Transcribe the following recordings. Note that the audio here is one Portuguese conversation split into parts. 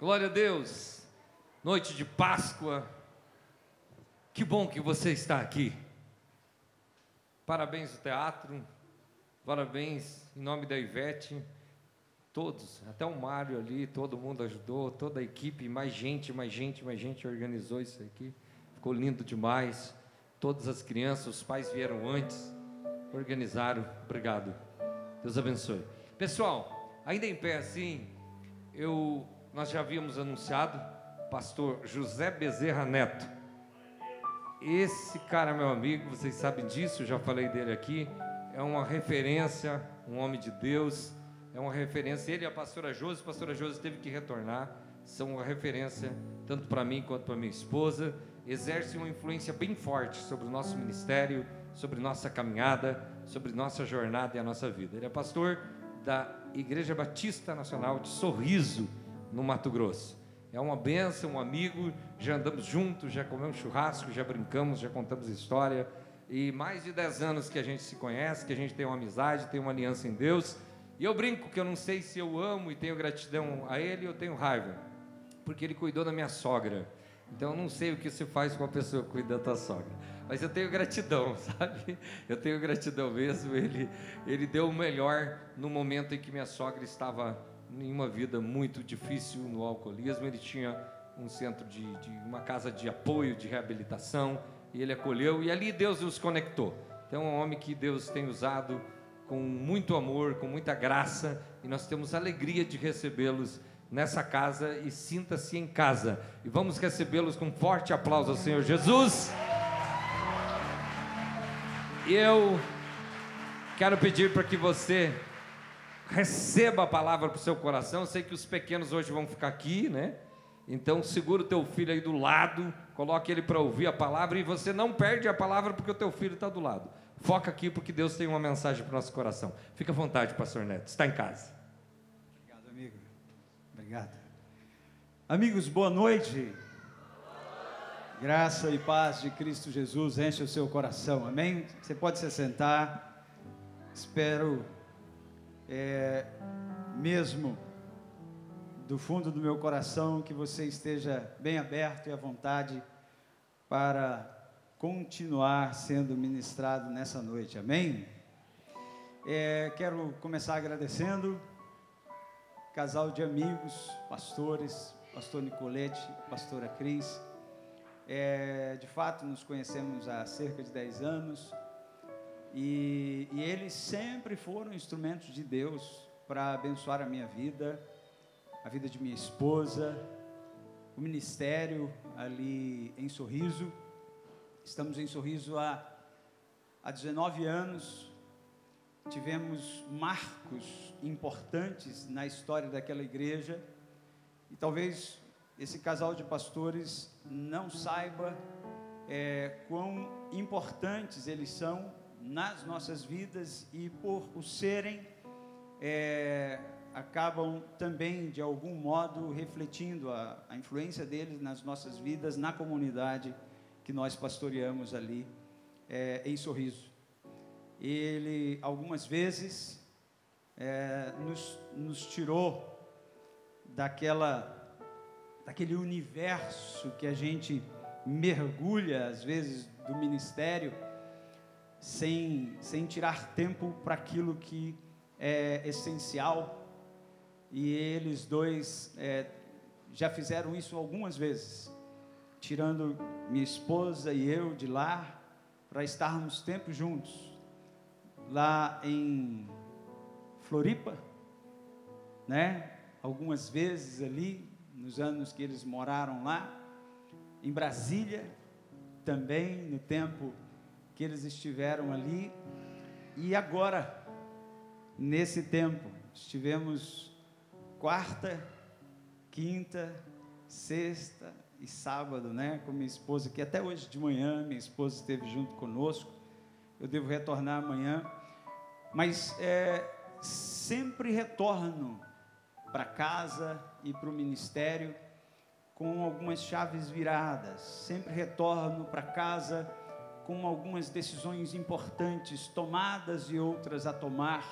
Glória a Deus. Noite de Páscoa. Que bom que você está aqui. Parabéns ao teatro. Parabéns em nome da Ivete. Todos, até o Mário ali, todo mundo ajudou, toda a equipe, mais gente, mais gente, mais gente organizou isso aqui. Ficou lindo demais. Todas as crianças, os pais vieram antes, organizaram. Obrigado. Deus abençoe. Pessoal, ainda em pé assim, eu nós já havíamos anunciado, pastor José Bezerra Neto. Esse cara, meu amigo, vocês sabem disso, já falei dele aqui, é uma referência, um homem de Deus, é uma referência. Ele e a pastora Josi, a pastora Josi teve que retornar, são uma referência tanto para mim quanto para minha esposa, exerce uma influência bem forte sobre o nosso ministério, sobre nossa caminhada, sobre nossa jornada e a nossa vida. Ele é pastor da Igreja Batista Nacional de Sorriso, no Mato Grosso. É uma benção, um amigo, já andamos juntos, já comemos churrasco, já brincamos, já contamos história. E mais de 10 anos que a gente se conhece, que a gente tem uma amizade, tem uma aliança em Deus. E eu brinco que eu não sei se eu amo e tenho gratidão a ele ou tenho raiva, porque ele cuidou da minha sogra. Então eu não sei o que se faz com a pessoa que cuida da tua sogra. Mas eu tenho gratidão, sabe? Eu tenho gratidão mesmo. Ele, ele deu o melhor no momento em que minha sogra estava em uma vida muito difícil no alcoolismo. Ele tinha um centro de, de, uma casa de apoio, de reabilitação, e ele acolheu, e ali Deus os conectou. Então, é um homem que Deus tem usado com muito amor, com muita graça, e nós temos alegria de recebê-los nessa casa e sinta-se em casa. E vamos recebê-los com um forte aplauso ao Senhor Jesus. Eu quero pedir para que você receba a palavra para o seu coração. Eu sei que os pequenos hoje vão ficar aqui, né? Então segura o teu filho aí do lado, coloque ele para ouvir a palavra e você não perde a palavra porque o teu filho está do lado. Foca aqui porque Deus tem uma mensagem para o nosso coração. Fica à vontade, pastor Neto. Está em casa. Obrigado, amigo. Obrigado. Amigos, boa noite. Graça e paz de Cristo Jesus enche o seu coração. Amém? Você pode se sentar. Espero é, mesmo do fundo do meu coração que você esteja bem aberto e à vontade para continuar sendo ministrado nessa noite, amém? É, quero começar agradecendo, casal de amigos, pastores, pastor Nicolete, pastora Cris. É, de fato, nos conhecemos há cerca de 10 anos e, e eles sempre foram instrumentos de Deus para abençoar a minha vida, a vida de minha esposa, o ministério ali em Sorriso. Estamos em Sorriso há, há 19 anos. Tivemos marcos importantes na história daquela igreja. E talvez esse casal de pastores não saiba é, quão importantes eles são nas nossas vidas e por o serem, é, acabam também, de algum modo, refletindo a, a influência deles nas nossas vidas, na comunidade que nós pastoreamos ali é, em Sorriso. Ele, algumas vezes, é, nos, nos tirou daquela, daquele universo que a gente mergulha, às vezes, do ministério sem, sem tirar tempo para aquilo que é essencial. E eles dois é, já fizeram isso algumas vezes, tirando minha esposa e eu de lá para estarmos tempo juntos. Lá em Floripa, né? Algumas vezes ali, nos anos que eles moraram lá, em Brasília, também no tempo que eles estiveram ali. E agora, nesse tempo, estivemos quarta, quinta, sexta e sábado, né, com minha esposa, que até hoje de manhã minha esposa esteve junto conosco. Eu devo retornar amanhã, mas é, sempre retorno para casa e para o ministério com algumas chaves viradas. Sempre retorno para casa com algumas decisões importantes tomadas e outras a tomar.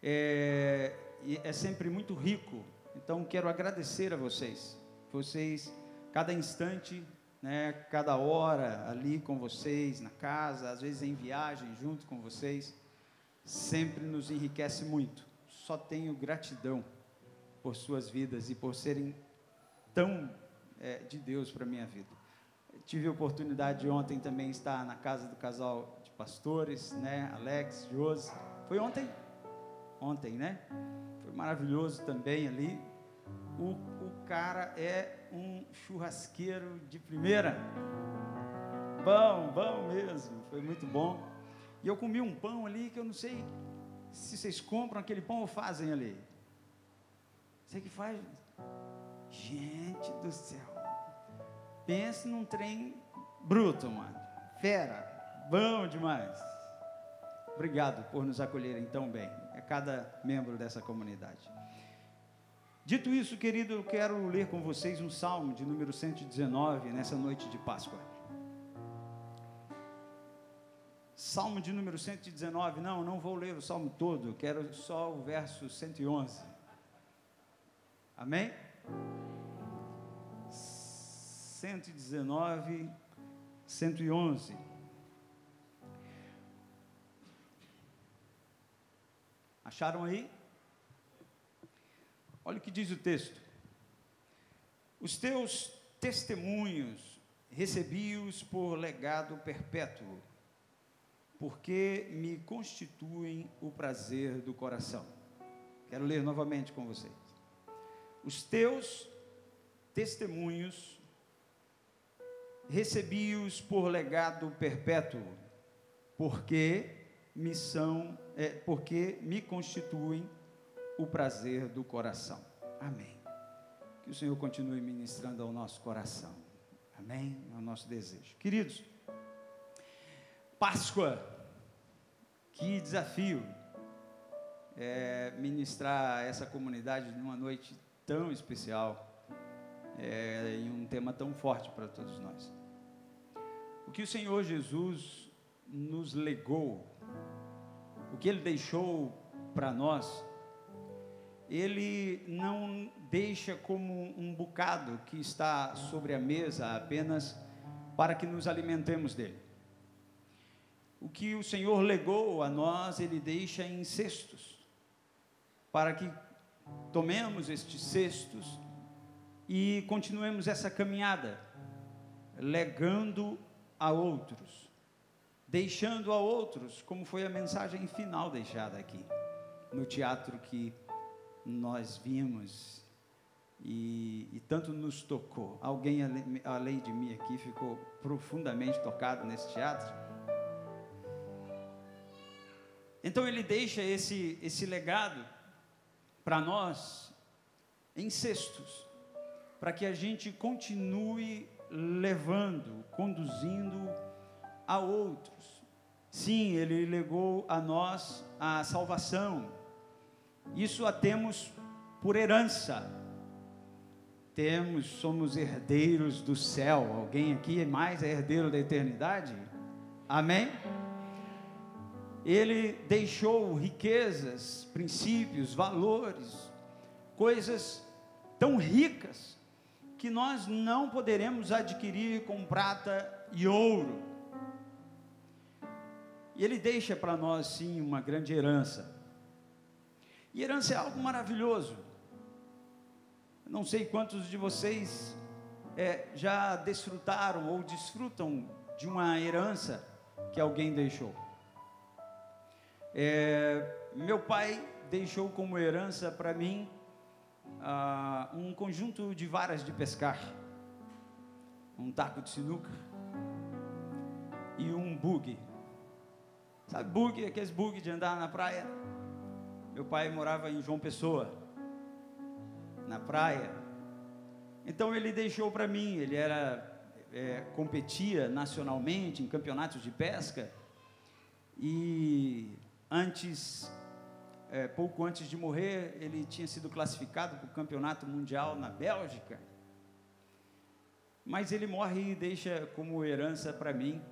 É, é sempre muito rico Então quero agradecer a vocês. Vocês, cada instante, né, cada hora ali com vocês, na casa, às vezes em viagem junto com vocês, sempre nos enriquece muito. Só tenho gratidão por suas vidas e por serem tão é, de Deus para minha vida. Tive a oportunidade de ontem também estar na casa do casal de pastores, né? Alex, Josi. Foi ontem? Ontem, né? Foi maravilhoso também ali. O, o cara é um churrasqueiro de primeira. Bom, bom mesmo. Foi muito bom. E eu comi um pão ali que eu não sei se vocês compram aquele pão ou fazem ali. Você que faz? Gente do céu. Pense num trem bruto, mano. Fera. Bom demais. Obrigado por nos acolherem tão bem. É cada membro dessa comunidade. Dito isso, querido, eu quero ler com vocês um salmo de número 119 nessa noite de Páscoa. Salmo de número 119, não, não vou ler o salmo todo, quero só o verso 111. Amém? 119, 111. Acharam aí? Olha o que diz o texto. Os teus testemunhos recebi-os por legado perpétuo, porque me constituem o prazer do coração. Quero ler novamente com vocês. Os teus testemunhos recebi-os por legado perpétuo, porque me são, é, porque me constituem o prazer do coração. Amém. Que o Senhor continue ministrando ao nosso coração. Amém. É o nosso desejo. Queridos, Páscoa, que desafio é ministrar essa comunidade numa noite tão especial é, em um tema tão forte para todos nós. O que o Senhor Jesus nos legou, o que Ele deixou para nós, Ele não deixa como um bocado que está sobre a mesa apenas para que nos alimentemos dele. O que o Senhor legou a nós, Ele deixa em cestos, para que tomemos estes cestos e continuemos essa caminhada, legando a outros, deixando a outros, como foi a mensagem final deixada aqui, no teatro que nós vimos e, e tanto nos tocou. Alguém além de mim aqui ficou profundamente tocado nesse teatro? Então ele deixa esse, esse legado para nós em cestos, para que a gente continue levando, conduzindo a outros. Sim, ele legou a nós a salvação. Isso a temos por herança. Temos, somos herdeiros do céu. Alguém aqui é mais herdeiro da eternidade? Amém? Ele deixou riquezas, princípios, valores, coisas tão ricas que nós não poderemos adquirir com prata e ouro. E ele deixa para nós, sim, uma grande herança. E herança é algo maravilhoso. Não sei quantos de vocês é, já desfrutaram ou desfrutam de uma herança que alguém deixou. É, meu pai deixou como herança para mim uh, um conjunto de varas de pescar, um taco de sinuca e um bug. Sabe bug? Aqueles bug de andar na praia. Meu pai morava em João Pessoa, na praia. Então ele deixou para mim, ele era é, competia nacionalmente em campeonatos de pesca e antes é, pouco antes de morrer, ele tinha sido classificado para o campeonato mundial na Bélgica. Mas ele morre e deixa como herança para mim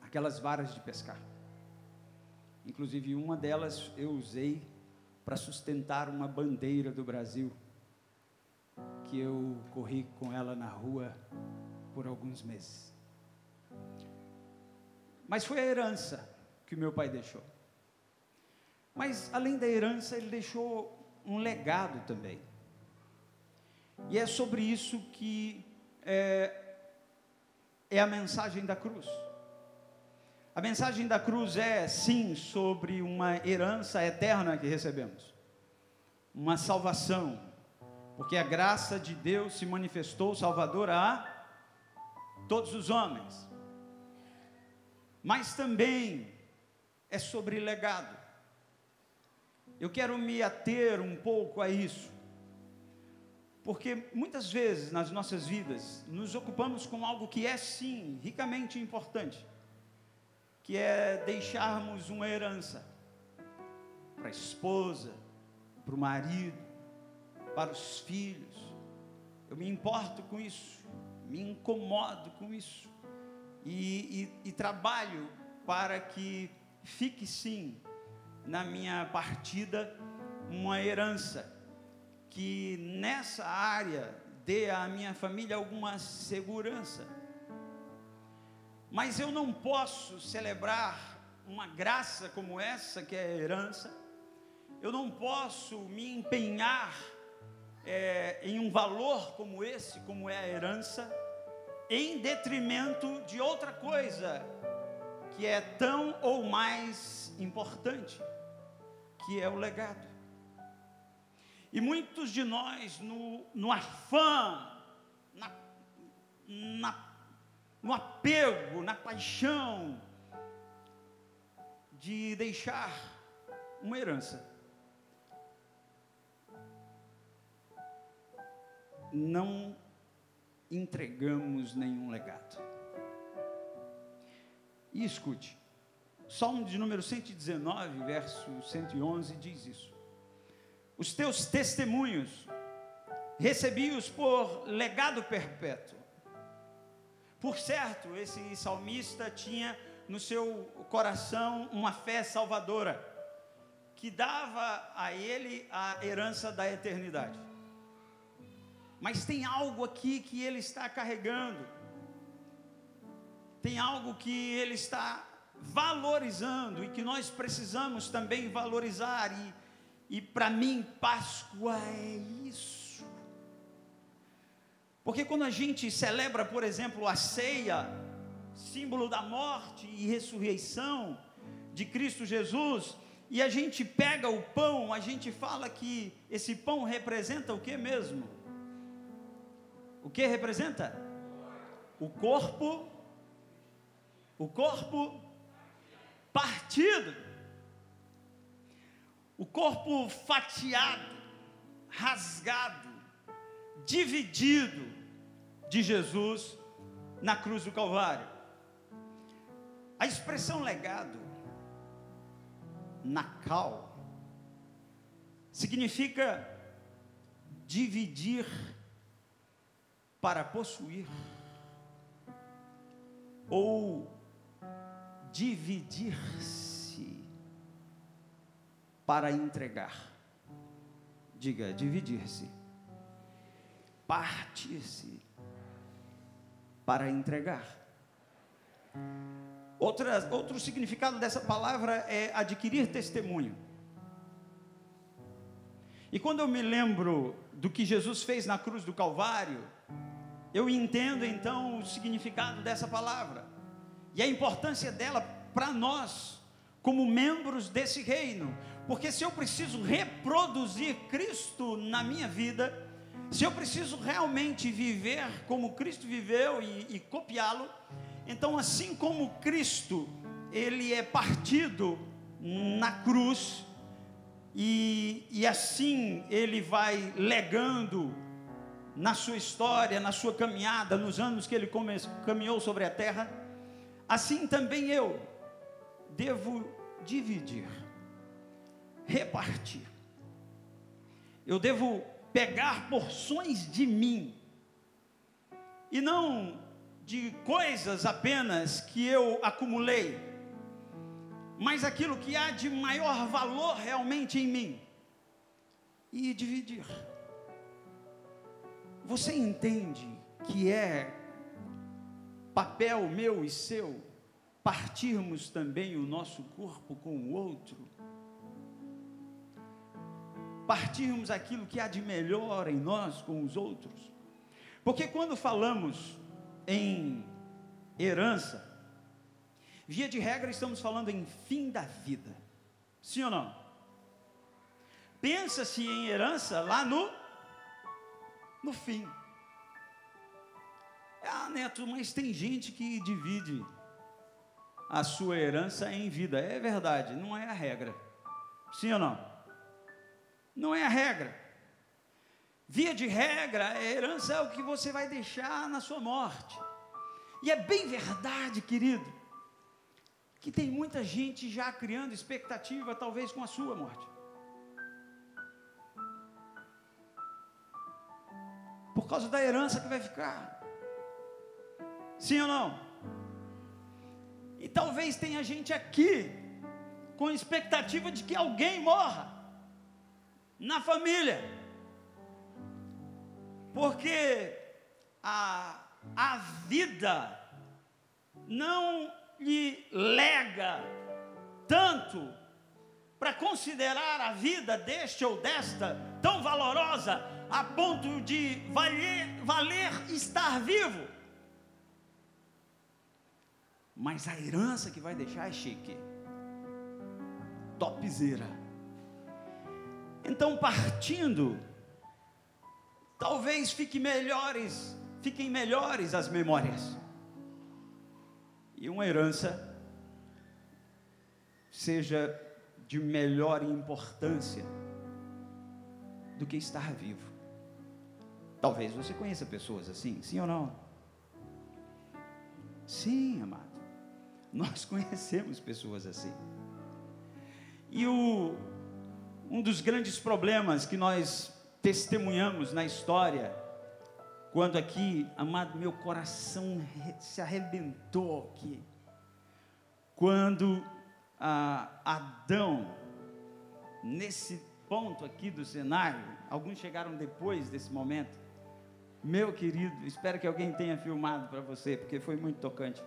aquelas varas de pescar. Inclusive, uma delas eu usei para sustentar uma bandeira do Brasil que eu corri com ela na rua por alguns meses. Mas foi a herança que meu pai deixou. Mas além da herança, ele deixou um legado também. E é sobre isso que é, é a mensagem da cruz. A mensagem da cruz é, sim, sobre uma herança eterna que recebemos, uma salvação, porque a graça de Deus se manifestou salvadora a todos os homens, mas também é sobre legado. Eu quero me ater um pouco a isso, porque muitas vezes nas nossas vidas nos ocupamos com algo que é sim ricamente importante que é deixarmos uma herança para a esposa, para o marido, para os filhos. Eu me importo com isso, me incomodo com isso e, e, e trabalho para que fique sim na minha partida uma herança que nessa área dê à minha família alguma segurança. Mas eu não posso celebrar uma graça como essa, que é a herança, eu não posso me empenhar é, em um valor como esse, como é a herança, em detrimento de outra coisa que é tão ou mais importante, que é o legado. E muitos de nós, no, no afã, na, na no apego, na paixão de deixar uma herança. Não entregamos nenhum legado. E escute, Salmo de número 119, verso 111 diz isso. Os teus testemunhos recebi-os por legado perpétuo por certo, esse salmista tinha no seu coração uma fé salvadora, que dava a ele a herança da eternidade. Mas tem algo aqui que ele está carregando, tem algo que ele está valorizando e que nós precisamos também valorizar, e, e para mim, Páscoa é isso. Porque quando a gente celebra, por exemplo, a ceia, símbolo da morte e ressurreição de Cristo Jesus, e a gente pega o pão, a gente fala que esse pão representa o que mesmo? O que representa? O corpo, o corpo partido, o corpo fatiado, rasgado, dividido de Jesus na cruz do Calvário. A expressão legado, nacal, significa dividir para possuir ou dividir-se para entregar. Diga, dividir-se partir-se para entregar. Outra, outro significado dessa palavra é adquirir testemunho. E quando eu me lembro do que Jesus fez na cruz do Calvário, eu entendo então o significado dessa palavra e a importância dela para nós, como membros desse reino, porque se eu preciso reproduzir Cristo na minha vida, se eu preciso realmente viver como Cristo viveu e, e copiá-lo, então assim como Cristo ele é partido na cruz e, e assim ele vai legando na sua história, na sua caminhada, nos anos que ele come, caminhou sobre a terra, assim também eu devo dividir, repartir. Eu devo pegar porções de mim, e não de coisas apenas que eu acumulei, mas aquilo que há de maior valor realmente em mim, e dividir. Você entende que é papel meu e seu partirmos também o nosso corpo com o outro? Partirmos aquilo que há de melhor em nós com os outros? Porque quando falamos em herança, via de regra estamos falando em fim da vida. Sim ou não? Pensa-se em herança lá no no fim. Ah, Neto, mas tem gente que divide a sua herança em vida. É verdade, não é a regra. Sim ou não? Não é a regra. Via de regra, a herança é o que você vai deixar na sua morte. E é bem verdade, querido, que tem muita gente já criando expectativa, talvez com a sua morte. por causa da herança que vai ficar. Sim ou não? E talvez tenha gente aqui com expectativa de que alguém morra na família, porque a, a vida não lhe lega tanto para considerar a vida deste ou desta tão valorosa a ponto de valer, valer estar vivo. Mas a herança que vai deixar é chique. Topzera. Então, partindo, talvez fique melhores, fiquem melhores as memórias. E uma herança seja de melhor importância do que estar vivo. Talvez você conheça pessoas assim, sim ou não? Sim, amado. Nós conhecemos pessoas assim. E o, um dos grandes problemas que nós testemunhamos na história, quando aqui, amado, meu coração se arrebentou aqui, quando ah, Adão, nesse ponto aqui do cenário, alguns chegaram depois desse momento, meu querido, espero que alguém tenha filmado para você, porque foi muito tocante.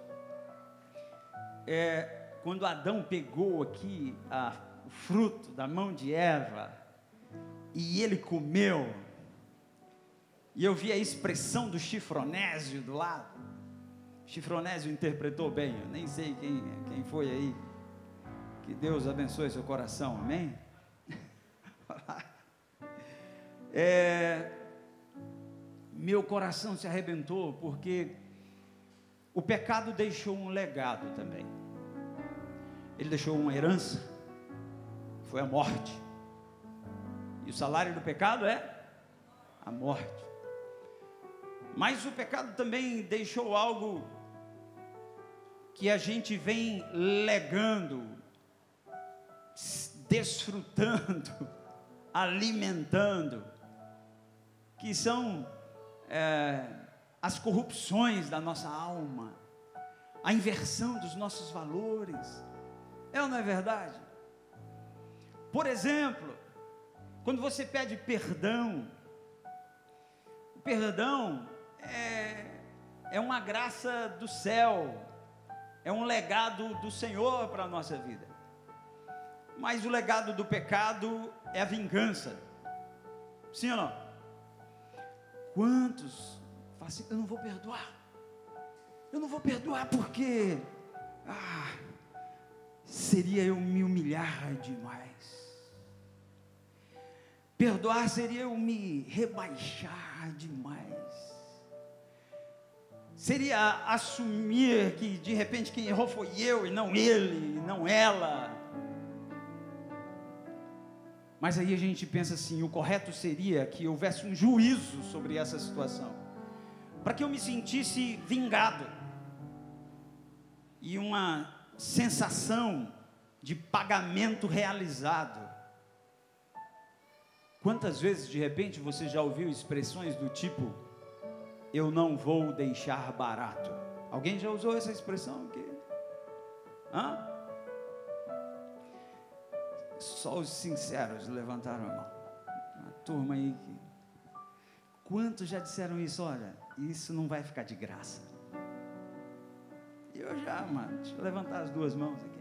É, quando Adão pegou aqui a, o fruto da mão de Eva, e ele comeu, e eu vi a expressão do chifronésio do lado. Chifronésio interpretou bem, eu nem sei quem, quem foi aí. Que Deus abençoe seu coração, amém? é, meu coração se arrebentou porque o pecado deixou um legado também. Ele deixou uma herança, foi a morte. E o salário do pecado é a morte. Mas o pecado também deixou algo que a gente vem legando, desfrutando, alimentando, que são é, as corrupções da nossa alma, a inversão dos nossos valores. É ou não é verdade? Por exemplo, quando você pede perdão, o perdão é, é uma graça do céu, é um legado do Senhor para a nossa vida. Mas o legado do pecado é a vingança. Sim ou não? Quantos falam assim, eu não vou perdoar. Eu não vou perdoar porque ah, seria eu me humilhar demais. Perdoar seria eu me rebaixar demais. Seria assumir que de repente quem errou foi eu e não ele, e não ela. Mas aí a gente pensa assim: o correto seria que houvesse um juízo sobre essa situação, para que eu me sentisse vingado e uma sensação de pagamento realizado. Quantas vezes de repente você já ouviu expressões do tipo: eu não vou deixar barato? Alguém já usou essa expressão aqui? Hã? Só os sinceros levantaram a mão. Uma turma aí. Quantos já disseram isso? Olha, isso não vai ficar de graça. Eu já, mano. Deixa eu levantar as duas mãos aqui.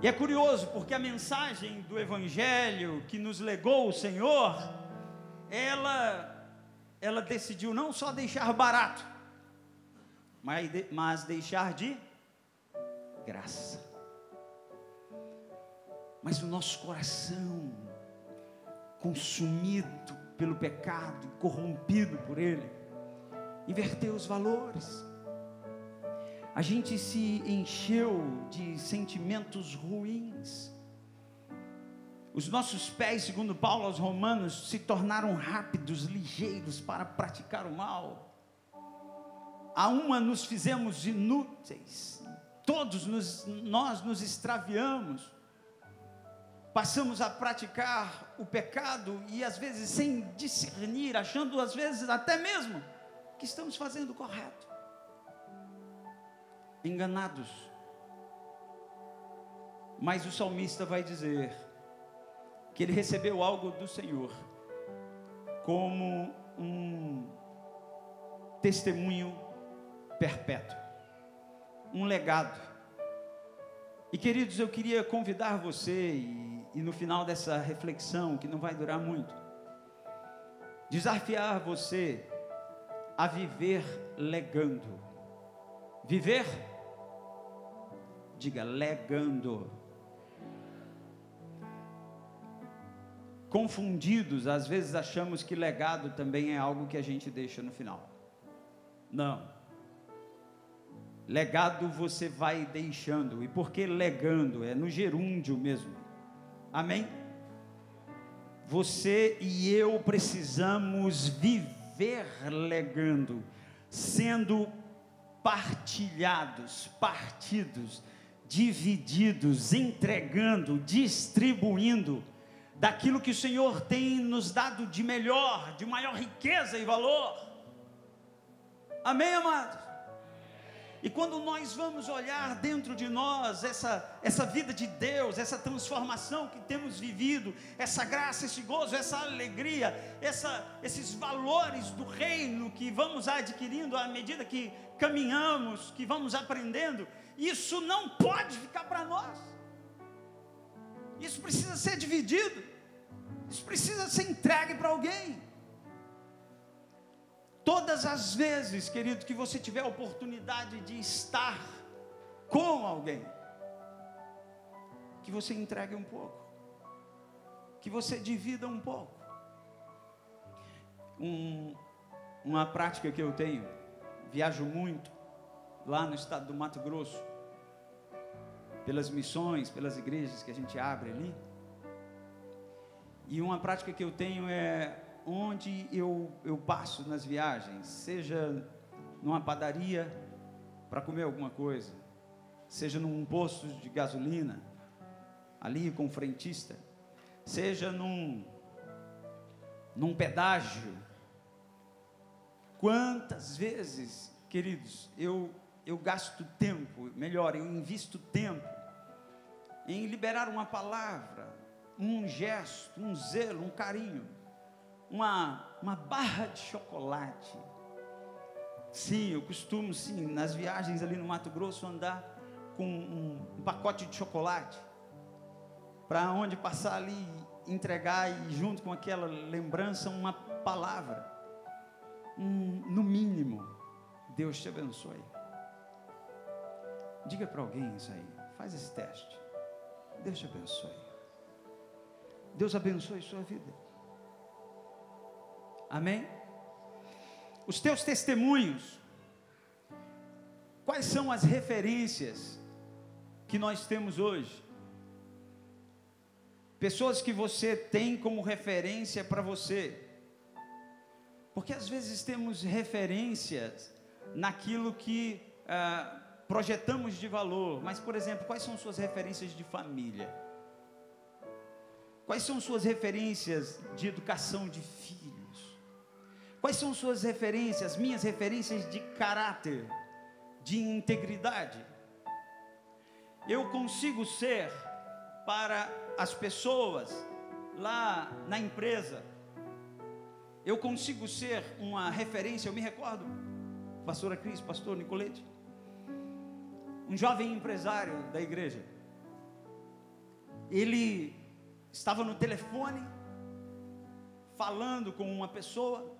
E é curioso, porque a mensagem do Evangelho que nos legou o Senhor, ela, ela decidiu não só deixar barato, mas, mas deixar de graça. Mas o nosso coração, consumido pelo pecado, corrompido por ele, inverteu os valores. A gente se encheu de sentimentos ruins. Os nossos pés, segundo Paulo aos Romanos, se tornaram rápidos, ligeiros para praticar o mal. A uma nos fizemos inúteis, todos nos, nós nos extraviamos passamos a praticar o pecado e às vezes sem discernir, achando às vezes até mesmo que estamos fazendo o correto. Enganados. Mas o salmista vai dizer que ele recebeu algo do Senhor como um testemunho perpétuo, um legado. E queridos, eu queria convidar você e e no final dessa reflexão, que não vai durar muito, desafiar você a viver legando. Viver, diga legando. Confundidos, às vezes achamos que legado também é algo que a gente deixa no final. Não. Legado você vai deixando. E por que legando? É no gerúndio mesmo. Amém? Você e eu precisamos viver legando, sendo partilhados, partidos, divididos, entregando, distribuindo daquilo que o Senhor tem nos dado de melhor, de maior riqueza e valor. Amém, amados? E quando nós vamos olhar dentro de nós essa, essa vida de Deus, essa transformação que temos vivido, essa graça, esse gozo, essa alegria, essa, esses valores do reino que vamos adquirindo à medida que caminhamos, que vamos aprendendo, isso não pode ficar para nós. Isso precisa ser dividido, isso precisa ser entregue para alguém. Todas as vezes, querido, que você tiver a oportunidade de estar com alguém, que você entregue um pouco, que você divida um pouco. Um, uma prática que eu tenho, viajo muito lá no estado do Mato Grosso, pelas missões, pelas igrejas que a gente abre ali. E uma prática que eu tenho é onde eu, eu passo nas viagens, seja numa padaria para comer alguma coisa, seja num posto de gasolina, ali com o frentista, seja num, num pedágio. Quantas vezes, queridos, eu, eu gasto tempo, melhor, eu invisto tempo em liberar uma palavra, um gesto, um zelo, um carinho uma, uma barra de chocolate. Sim, eu costumo, sim, nas viagens ali no Mato Grosso, andar com um, pacote de chocolate. Para onde passar ali, entregar e junto com aquela lembrança, uma palavra. Um, no mínimo, Deus te abençoe. Diga para alguém isso aí. Faz esse teste. Deus te abençoe. Deus abençoe sua vida. Amém? Os teus testemunhos, quais são as referências que nós temos hoje? Pessoas que você tem como referência para você. Porque às vezes temos referências naquilo que ah, projetamos de valor, mas, por exemplo, quais são suas referências de família? Quais são suas referências de educação de filho? Quais são suas referências, minhas referências de caráter, de integridade? Eu consigo ser para as pessoas lá na empresa, eu consigo ser uma referência, eu me recordo, pastora Cris, pastor Nicolete, um jovem empresário da igreja, ele estava no telefone, falando com uma pessoa,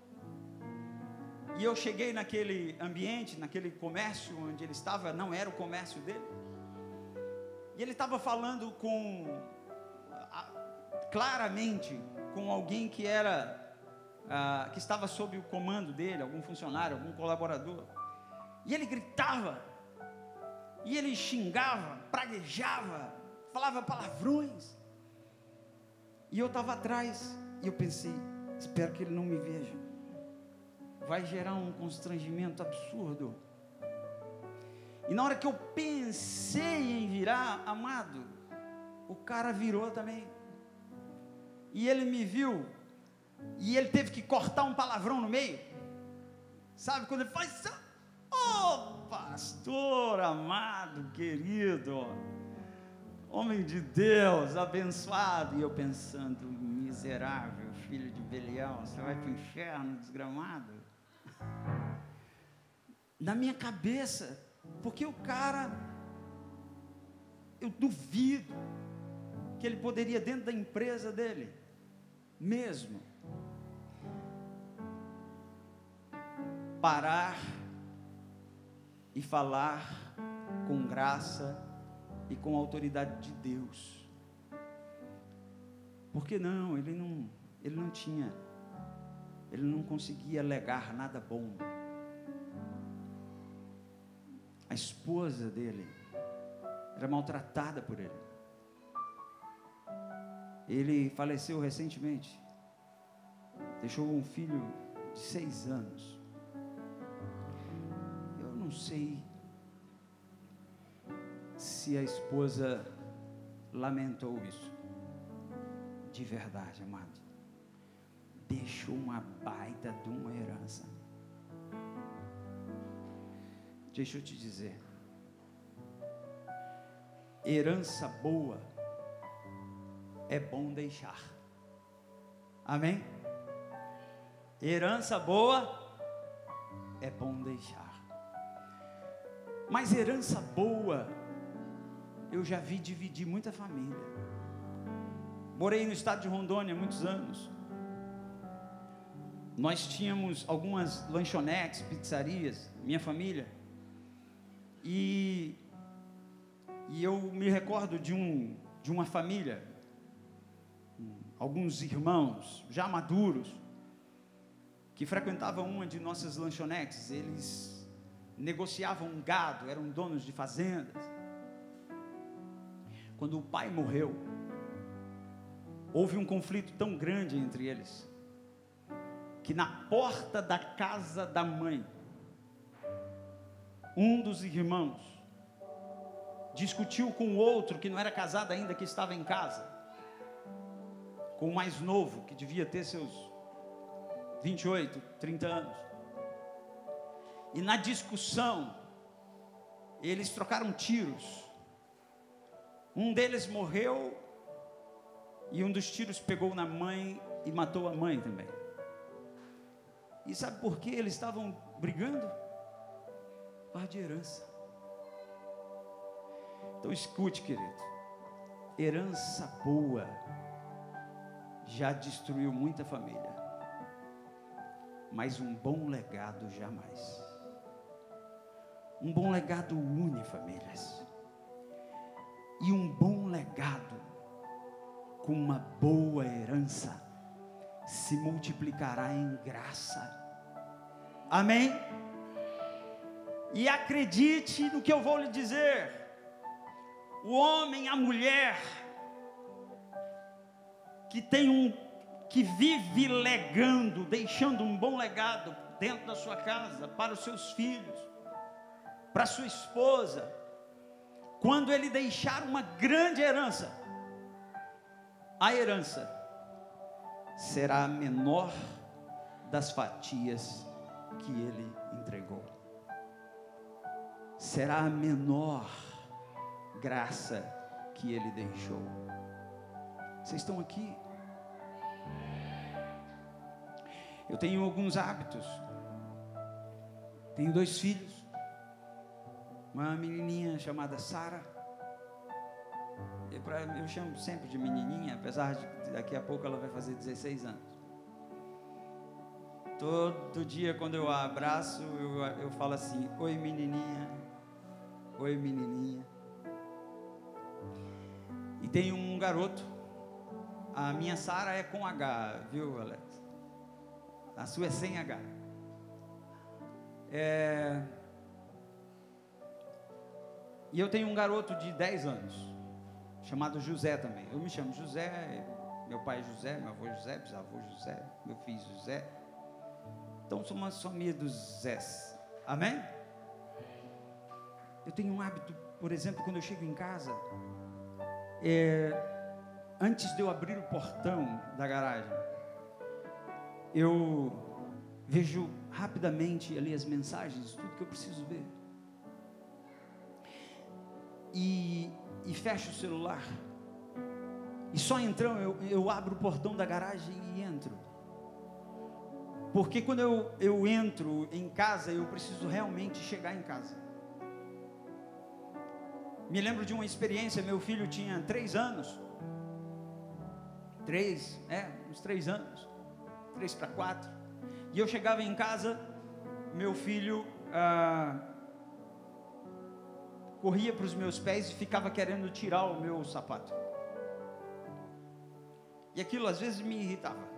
e eu cheguei naquele ambiente, naquele comércio onde ele estava, não era o comércio dele, e ele estava falando com, claramente, com alguém que era ah, que estava sob o comando dele, algum funcionário, algum colaborador. E ele gritava, e ele xingava, praguejava, falava palavrões. E eu estava atrás, e eu pensei: espero que ele não me veja. Vai gerar um constrangimento absurdo. E na hora que eu pensei em virar, amado, o cara virou também. E ele me viu e ele teve que cortar um palavrão no meio. Sabe quando ele faz oh, pastor amado, querido, homem de Deus, abençoado. E eu pensando, miserável, filho de Belial, você vai para o inferno desgramado. Na minha cabeça, porque o cara, eu duvido que ele poderia, dentro da empresa dele, mesmo, parar e falar com graça e com autoridade de Deus. Porque não, ele não, ele não tinha, ele não conseguia alegar nada bom. A esposa dele era maltratada por ele. Ele faleceu recentemente. Deixou um filho de seis anos sei se a esposa lamentou isso. De verdade, amado. Deixou uma baita de uma herança. Deixa eu te dizer. Herança boa é bom deixar. Amém? Herança boa é bom deixar. Mas herança boa, eu já vi dividir muita família. Morei no estado de Rondônia muitos anos. Nós tínhamos algumas lanchonetes, pizzarias, minha família. E, e eu me recordo de, um, de uma família, alguns irmãos já maduros, que frequentavam uma de nossas lanchonetes. Eles negociavam um gado, eram donos de fazendas. Quando o pai morreu, houve um conflito tão grande entre eles, que na porta da casa da mãe, um dos irmãos discutiu com o outro que não era casado ainda, que estava em casa, com o mais novo, que devia ter seus 28, 30 anos. E na discussão, eles trocaram tiros. Um deles morreu e um dos tiros pegou na mãe e matou a mãe também. E sabe por que eles estavam brigando? Par de herança. Então escute, querido. Herança boa já destruiu muita família, mas um bom legado jamais. Um bom legado une famílias. E um bom legado, com uma boa herança, se multiplicará em graça. Amém? E acredite no que eu vou lhe dizer. O homem, a mulher, que tem um que vive legando, deixando um bom legado dentro da sua casa para os seus filhos, para sua esposa, quando ele deixar uma grande herança, a herança será a menor das fatias que ele entregou. Será a menor graça que ele deixou. Vocês estão aqui? Eu tenho alguns hábitos. Tenho dois filhos. Uma menininha chamada Sara. Eu chamo sempre de menininha, apesar de daqui a pouco ela vai fazer 16 anos. Todo dia quando eu a abraço, eu, eu falo assim: Oi menininha, oi menininha. E tem um garoto, a minha Sara é com H, viu Alex? A sua é sem H. É... E eu tenho um garoto de 10 anos, chamado José também. Eu me chamo José, meu pai é José, meu avô é José, bisavô José, meu filho José. Então somos uma família dos Zés. Amém? Eu tenho um hábito, por exemplo, quando eu chego em casa, é, antes de eu abrir o portão da garagem, eu vejo rapidamente ali as mensagens, tudo que eu preciso ver. E, e fecho o celular. E só então eu, eu abro o portão da garagem e entro. Porque quando eu, eu entro em casa, eu preciso realmente chegar em casa. Me lembro de uma experiência, meu filho tinha três anos. Três, é, uns três anos. Três para quatro. E eu chegava em casa, meu filho ah, corria para os meus pés e ficava querendo tirar o meu sapato. E aquilo às vezes me irritava.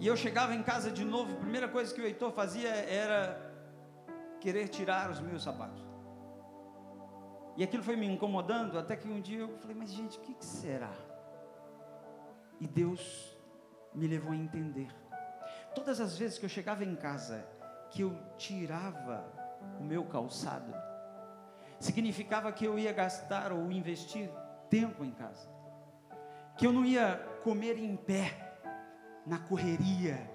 E eu chegava em casa de novo, a primeira coisa que o Heitor fazia era querer tirar os meus sapatos. E aquilo foi me incomodando, até que um dia eu falei, mas gente, o que, que será? E Deus me levou a entender. Todas as vezes que eu chegava em casa, que eu tirava o meu calçado, significava que eu ia gastar ou investir tempo em casa, que eu não ia comer em pé, na correria,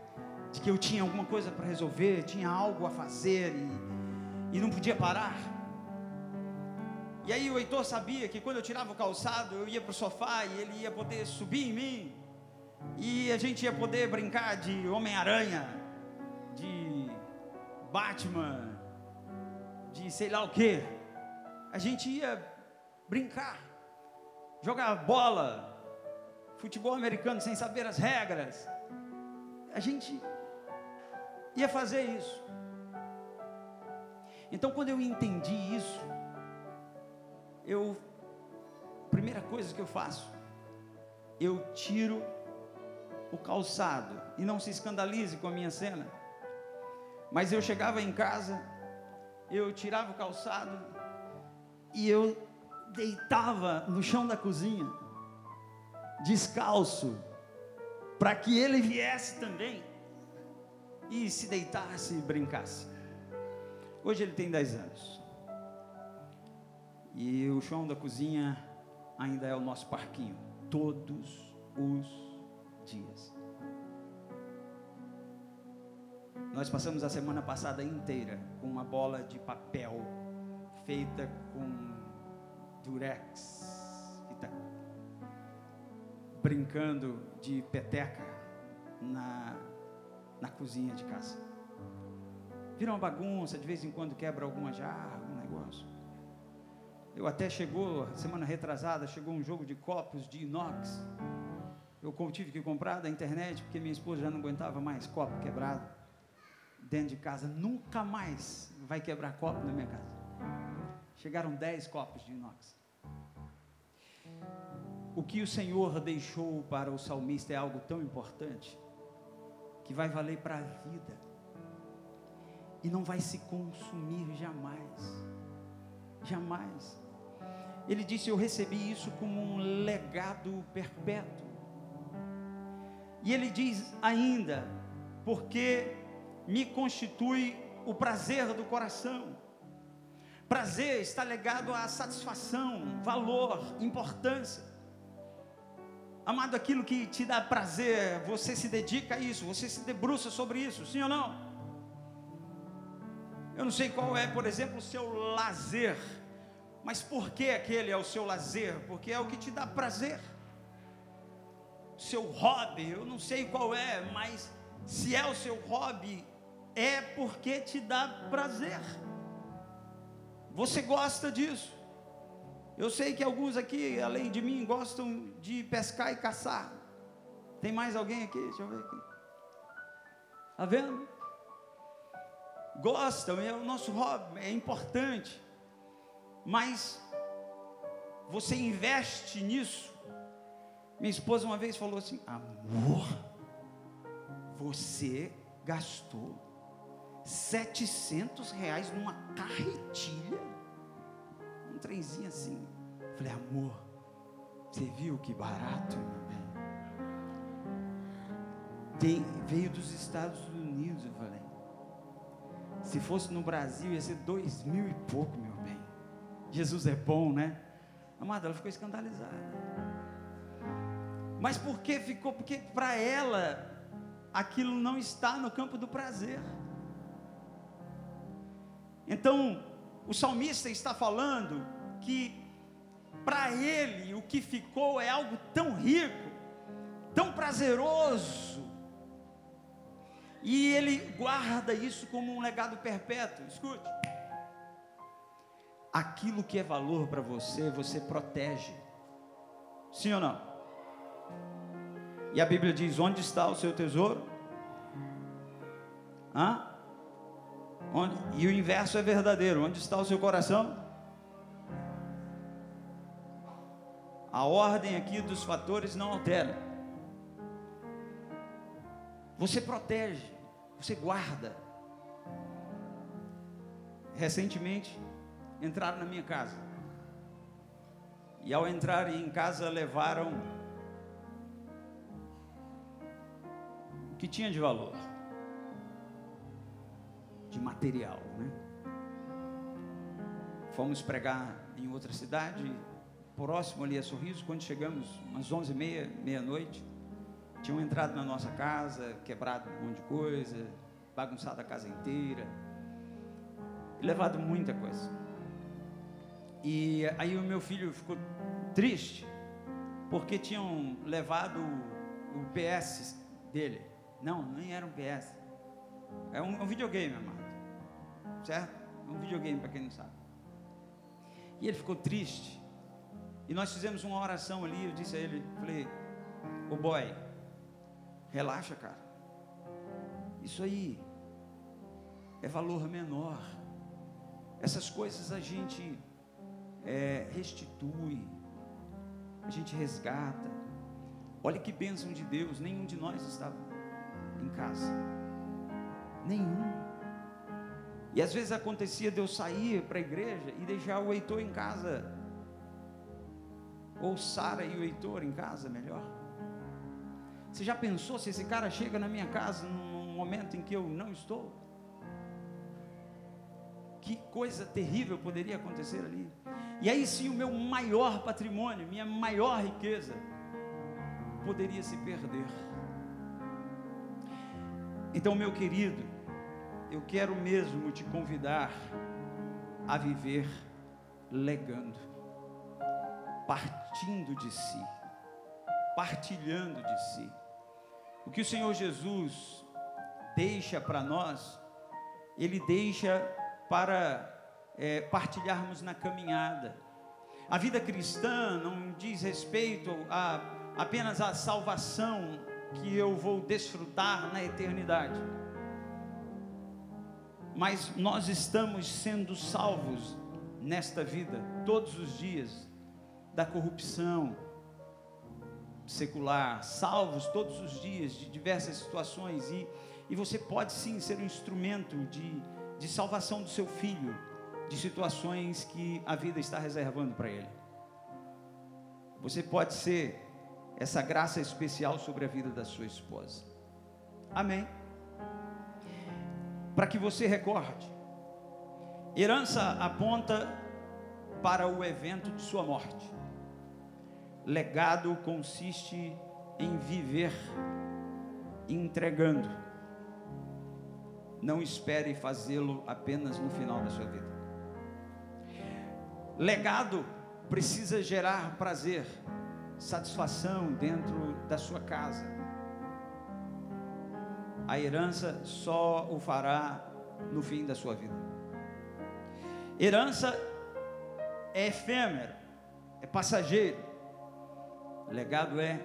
de que eu tinha alguma coisa para resolver, tinha algo a fazer e, e não podia parar. E aí o Heitor sabia que quando eu tirava o calçado, eu ia para o sofá e ele ia poder subir em mim. E a gente ia poder brincar de Homem-Aranha, de Batman, de sei lá o que. A gente ia brincar, jogar bola, futebol americano sem saber as regras a gente ia fazer isso. Então, quando eu entendi isso, eu, primeira coisa que eu faço, eu tiro o calçado, e não se escandalize com a minha cena, mas eu chegava em casa, eu tirava o calçado, e eu deitava no chão da cozinha, descalço, para que ele viesse também e se deitasse e brincasse. Hoje ele tem 10 anos. E o chão da cozinha ainda é o nosso parquinho, todos os dias. Nós passamos a semana passada inteira com uma bola de papel feita com durex, fita brincando de peteca na, na cozinha de casa. Vira uma bagunça, de vez em quando quebra alguma jarra, algum negócio. Eu até chegou, semana retrasada, chegou um jogo de copos de inox. Eu tive que comprar da internet porque minha esposa já não aguentava mais copo quebrado dentro de casa. Nunca mais vai quebrar copo na minha casa. Chegaram 10 copos de inox o que o Senhor deixou para o salmista é algo tão importante que vai valer para a vida e não vai se consumir jamais. Jamais. Ele disse: Eu recebi isso como um legado perpétuo. E ele diz ainda: Porque me constitui o prazer do coração. Prazer está ligado à satisfação, valor, importância. Amado, aquilo que te dá prazer, você se dedica a isso, você se debruça sobre isso, sim ou não? Eu não sei qual é, por exemplo, o seu lazer, mas por que aquele é o seu lazer? Porque é o que te dá prazer. seu hobby, eu não sei qual é, mas se é o seu hobby, é porque te dá prazer. Você gosta disso. Eu sei que alguns aqui, além de mim, gostam de pescar e caçar. Tem mais alguém aqui? Deixa eu ver aqui. Está vendo? Gostam, é o nosso hobby, é importante. Mas você investe nisso. Minha esposa uma vez falou assim: Amor, você gastou 700 reais numa carretilha, um trenzinho assim. Falei, amor, você viu que barato, meu bem? Tem, veio dos Estados Unidos, eu falei. Se fosse no Brasil, ia ser dois mil e pouco, meu bem. Jesus é bom, né? Amada, ela ficou escandalizada. Mas por que ficou? Porque para ela aquilo não está no campo do prazer. Então, o salmista está falando que para ele o que ficou é algo tão rico, tão prazeroso, e ele guarda isso como um legado perpétuo. Escute. Aquilo que é valor para você, você protege. Sim ou não? E a Bíblia diz: onde está o seu tesouro? Hã? Onde? E o inverso é verdadeiro: onde está o seu coração? A ordem aqui dos fatores não altera. Você protege, você guarda. Recentemente entraram na minha casa. E ao entrar em casa levaram o que tinha de valor de material, né? Fomos pregar em outra cidade, próximo ali a Sorriso, quando chegamos, umas onze e meia, meia-noite, tinham entrado na nossa casa, quebrado um monte de coisa, bagunçado a casa inteira, levado muita coisa. E aí o meu filho ficou triste, porque tinham levado o PS dele. Não, nem era um PS. É um, um videogame, amado É um videogame para quem não sabe. E ele ficou triste. E nós fizemos uma oração ali. Eu disse a ele: falei, ô boy, relaxa, cara. Isso aí é valor menor. Essas coisas a gente é, restitui, a gente resgata. Olha que bênção de Deus, nenhum de nós estava em casa. Nenhum. E às vezes acontecia de eu sair para a igreja e deixar o Heitor em casa. Ou Sara e o Heitor em casa, melhor. Você já pensou se esse cara chega na minha casa num momento em que eu não estou? Que coisa terrível poderia acontecer ali. E aí sim o meu maior patrimônio, minha maior riqueza, poderia se perder. Então, meu querido, eu quero mesmo te convidar a viver legando, partindo de si, partilhando de si. O que o Senhor Jesus deixa para nós, Ele deixa para é, partilharmos na caminhada. A vida cristã não diz respeito a apenas a salvação que eu vou desfrutar na eternidade mas nós estamos sendo salvos nesta vida, todos os dias, da corrupção secular, salvos todos os dias de diversas situações, e, e você pode sim ser um instrumento de, de salvação do seu filho, de situações que a vida está reservando para ele. Você pode ser essa graça especial sobre a vida da sua esposa. Amém para que você recorde. Herança aponta para o evento de sua morte. Legado consiste em viver entregando. Não espere fazê-lo apenas no final da sua vida. Legado precisa gerar prazer. satisfação dentro da sua casa. A herança só o fará no fim da sua vida. Herança é efêmero, é passageiro. Legado é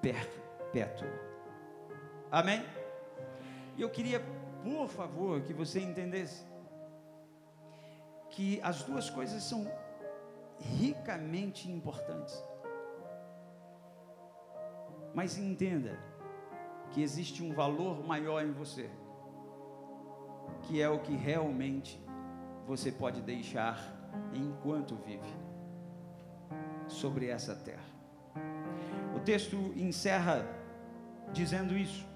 perpétuo. Amém? E eu queria, por favor, que você entendesse que as duas coisas são ricamente importantes. Mas entenda que existe um valor maior em você, que é o que realmente você pode deixar enquanto vive sobre essa terra. O texto encerra dizendo isso,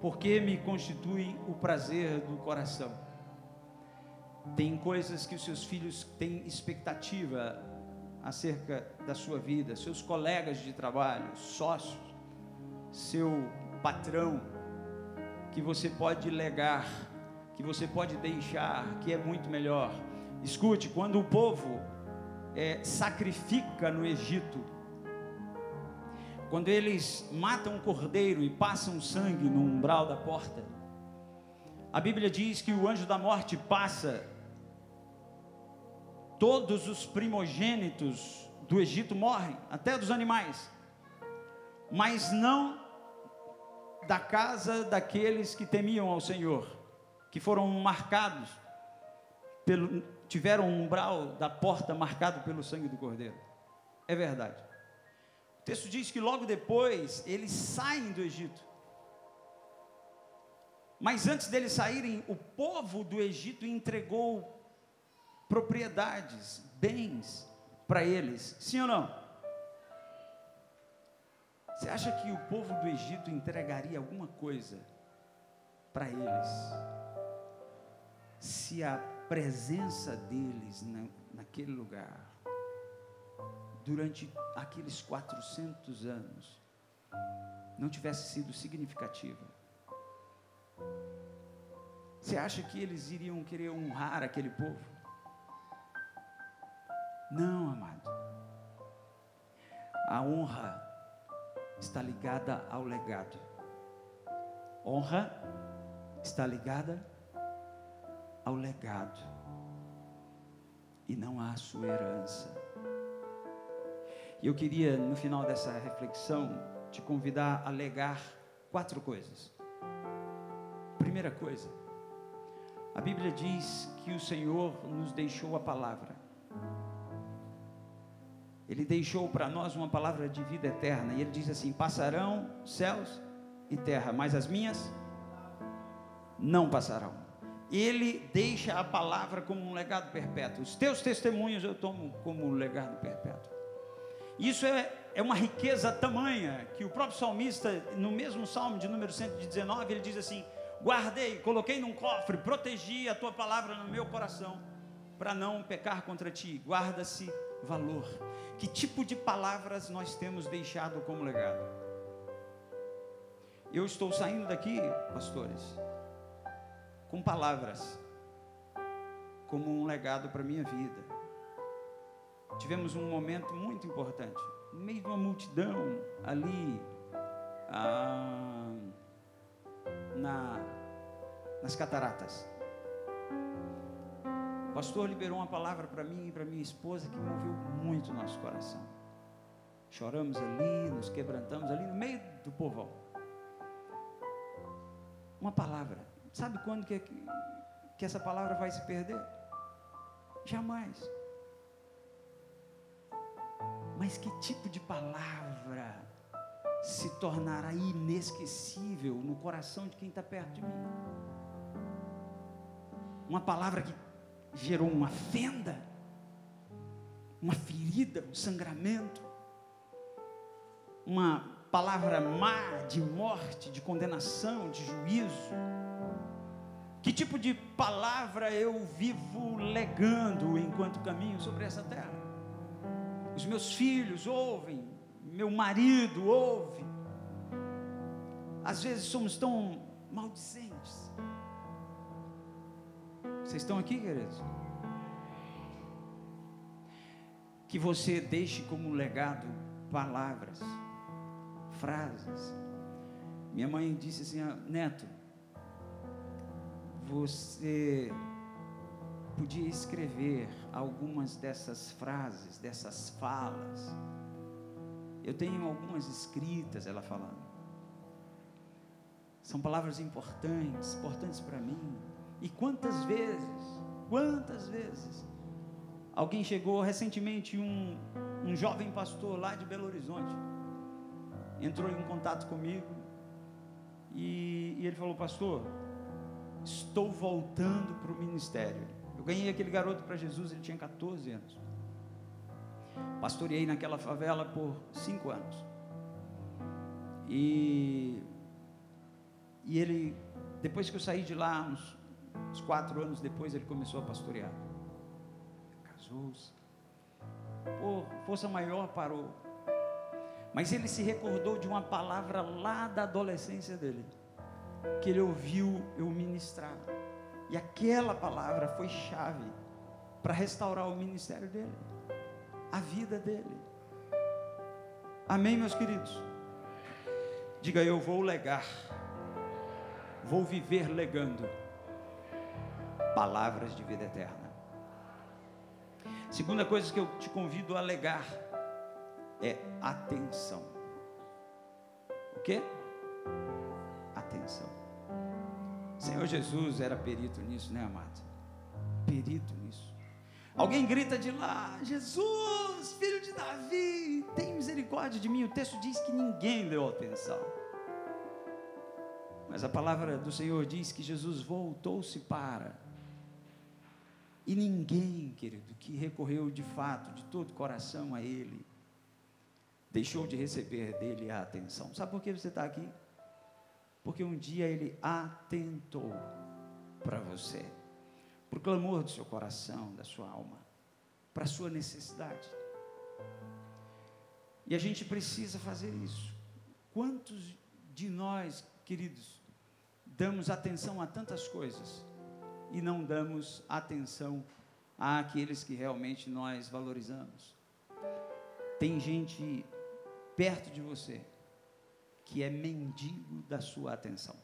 porque me constitui o prazer do coração. Tem coisas que os seus filhos têm expectativa acerca da sua vida, seus colegas de trabalho, sócios, seu patrão, que você pode legar, que você pode deixar, que é muito melhor. Escute, quando o povo é, sacrifica no Egito, quando eles matam um cordeiro e passam sangue no umbral da porta, a Bíblia diz que o anjo da morte passa todos os primogênitos do Egito morrem, até dos animais, mas não da casa daqueles que temiam ao Senhor, que foram marcados pelo, tiveram um umbral da porta marcado pelo sangue do Cordeiro. É verdade. O texto diz que logo depois eles saem do Egito. Mas antes deles saírem, o povo do Egito entregou propriedades, bens para eles. Sim ou não? Você acha que o povo do Egito entregaria alguma coisa para eles? Se a presença deles na, naquele lugar, durante aqueles 400 anos, não tivesse sido significativa? Você acha que eles iriam querer honrar aquele povo? Não, amado. A honra está ligada ao legado. Honra está ligada ao legado e não à sua herança. E eu queria, no final dessa reflexão, te convidar a legar quatro coisas. Primeira coisa, a Bíblia diz que o Senhor nos deixou a palavra. Ele deixou para nós uma palavra de vida eterna. E ele diz assim: Passarão céus e terra, mas as minhas não passarão. Ele deixa a palavra como um legado perpétuo. Os teus testemunhos eu tomo como um legado perpétuo. Isso é, é uma riqueza tamanha que o próprio salmista, no mesmo salmo de número 119, ele diz assim: Guardei, coloquei num cofre, protegi a tua palavra no meu coração, para não pecar contra ti. Guarda-se valor. Que tipo de palavras nós temos deixado como legado? Eu estou saindo daqui, pastores, com palavras como um legado para a minha vida. Tivemos um momento muito importante, no meio de uma multidão ali, ah, na, nas cataratas pastor liberou uma palavra para mim e para minha esposa que moveu muito nosso coração. Choramos ali, nos quebrantamos ali no meio do povão. Uma palavra. Sabe quando que, que essa palavra vai se perder? Jamais. Mas que tipo de palavra se tornará inesquecível no coração de quem está perto de mim? Uma palavra que gerou uma fenda, uma ferida, um sangramento, uma palavra má de morte, de condenação, de juízo. Que tipo de palavra eu vivo legando enquanto caminho sobre essa terra? Os meus filhos ouvem, meu marido ouve. Às vezes somos tão maldicentes vocês estão aqui, queridos? que você deixe como legado palavras, frases. Minha mãe disse assim: ah, Neto, você podia escrever algumas dessas frases, dessas falas. Eu tenho algumas escritas, ela falando. São palavras importantes, importantes para mim. E quantas vezes, quantas vezes, alguém chegou recentemente, um, um jovem pastor lá de Belo Horizonte, entrou em contato comigo e, e ele falou: Pastor, estou voltando para o ministério. Eu ganhei aquele garoto para Jesus, ele tinha 14 anos. Pastoreei naquela favela por cinco anos. E e ele, depois que eu saí de lá, uns, uns quatro anos depois, ele começou a pastorear. Casou-se. Por força maior parou. Mas ele se recordou de uma palavra lá da adolescência dele, que ele ouviu eu ministrar. E aquela palavra foi chave para restaurar o ministério dele, a vida dele. Amém, meus queridos? Diga eu vou legar vou viver legando palavras de vida eterna. Segunda coisa que eu te convido a legar é atenção. O quê? Atenção. Senhor Jesus era perito nisso, né, amado? Perito nisso. Alguém grita de lá: Jesus, filho de Davi, tem misericórdia de mim. O texto diz que ninguém deu atenção. Mas a palavra do Senhor diz que Jesus voltou-se para. E ninguém, querido, que recorreu de fato, de todo coração a Ele, deixou de receber dele a atenção. Sabe por que você está aqui? Porque um dia Ele atentou para você, para o clamor do seu coração, da sua alma, para a sua necessidade. E a gente precisa fazer isso. Quantos de nós, queridos, damos atenção a tantas coisas e não damos atenção àqueles que realmente nós valorizamos. Tem gente perto de você que é mendigo da sua atenção.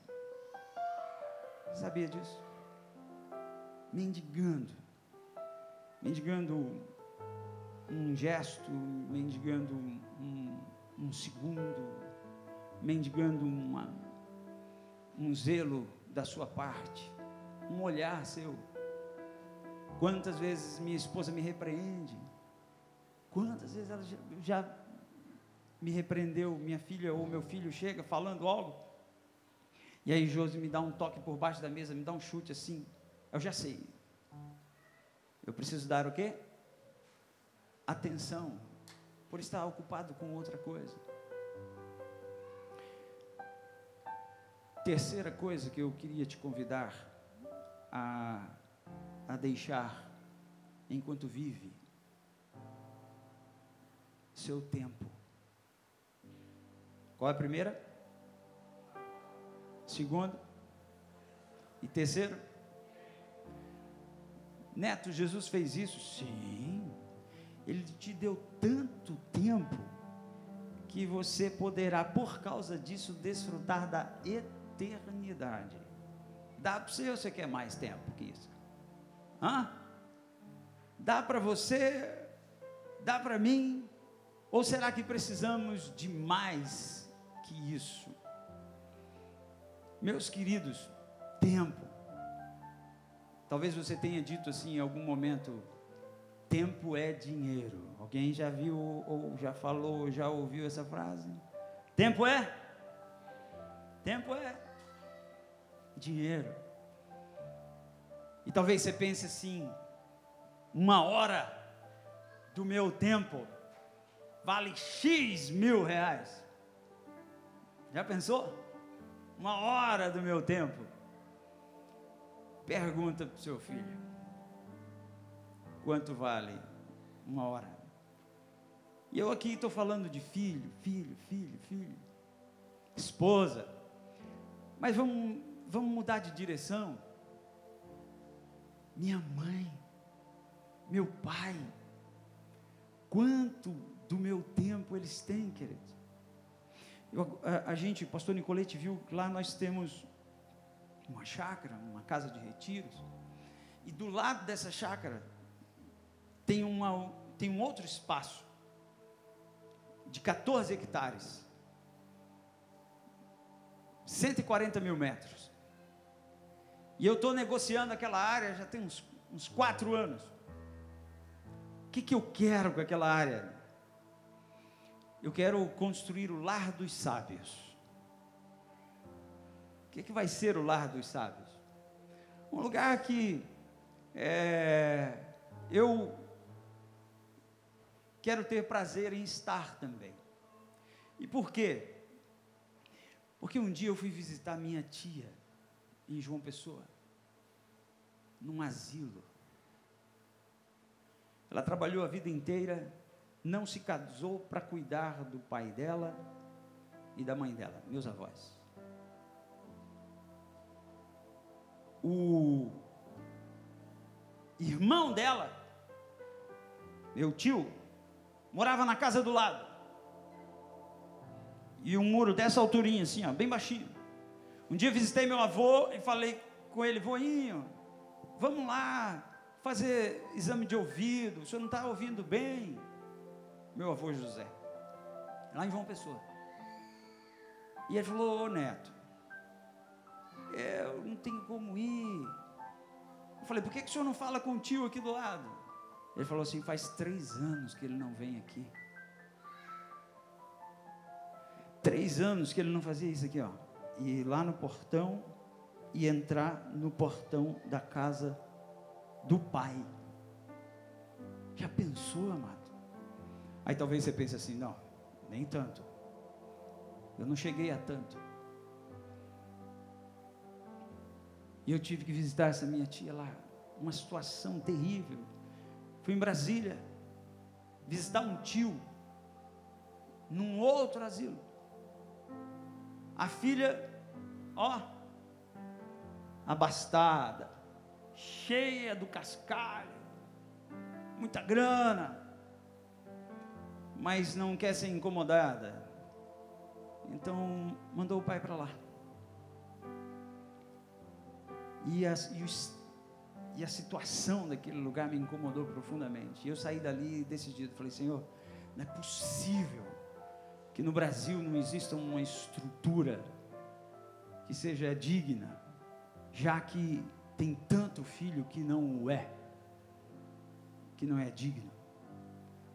Sabia disso? Mendigando. Mendigando um gesto, mendigando um, um segundo, mendigando uma, um zelo da sua parte, um olhar seu. Quantas vezes minha esposa me repreende? Quantas vezes ela já, já me repreendeu, minha filha ou meu filho chega falando algo? E aí Josi me dá um toque por baixo da mesa, me dá um chute assim. Eu já sei. Eu preciso dar o quê? Atenção, por estar ocupado com outra coisa. Terceira coisa que eu queria te convidar a, a deixar enquanto vive, seu tempo. Qual é a primeira? Segunda? E terceira? Neto, Jesus fez isso? Sim. Ele te deu tanto tempo que você poderá, por causa disso, desfrutar da eternidade. Dá para você ou você quer mais tempo que isso? Hã? Dá para você? Dá para mim? Ou será que precisamos de mais que isso? Meus queridos, tempo. Talvez você tenha dito assim em algum momento: tempo é dinheiro. Alguém já viu, ou já falou, já ouviu essa frase? Tempo é? Tempo é dinheiro. E talvez você pense assim: uma hora do meu tempo vale X mil reais. Já pensou? Uma hora do meu tempo. Pergunta para o seu filho: quanto vale uma hora? E eu aqui estou falando de filho, filho, filho, filho, esposa. Mas vamos vamos mudar de direção. Minha mãe, meu pai, quanto do meu tempo eles têm, queridos. Eu, a, a, gente, pastor Nicolete viu que lá nós temos uma chácara, uma casa de retiros, e do lado dessa chácara tem, uma, tem um outro espaço de 14 hectares, 140 mil metros. E eu estou negociando aquela área já tem uns, uns quatro anos. O que, que eu quero com aquela área? Eu quero construir o lar dos sábios. O que, que vai ser o lar dos sábios? Um lugar que é, eu quero ter prazer em estar também. E por quê? Porque um dia eu fui visitar minha tia em João Pessoa, num asilo. Ela trabalhou a vida inteira, não se casou para cuidar do pai dela e da mãe dela, meus avós. O irmão dela, meu tio, morava na casa do lado. E um muro dessa alturinha, assim, ó, bem baixinho. Um dia visitei meu avô e falei com ele, voinho, vamos lá fazer exame de ouvido, o senhor não está ouvindo bem? Meu avô José, lá em João Pessoa. E ele falou, ô neto, eu não tenho como ir. Eu falei, por que, que o senhor não fala com o tio aqui do lado? Ele falou assim, faz três anos que ele não vem aqui. Três anos que ele não fazia isso aqui, ó ir lá no portão e entrar no portão da casa do pai. Já pensou, amado? Aí talvez você pense assim: não, nem tanto. Eu não cheguei a tanto. E eu tive que visitar essa minha tia lá. Uma situação terrível. Fui em Brasília visitar um tio num outro asilo. A filha, ó, abastada, cheia do cascalho, muita grana, mas não quer ser incomodada. Então mandou o pai para lá. E, as, e, os, e, a situação daquele lugar me incomodou profundamente. E eu saí dali decidido, falei, Senhor, não é possível que no Brasil não exista uma estrutura que seja digna, já que tem tanto filho que não o é, que não é digno.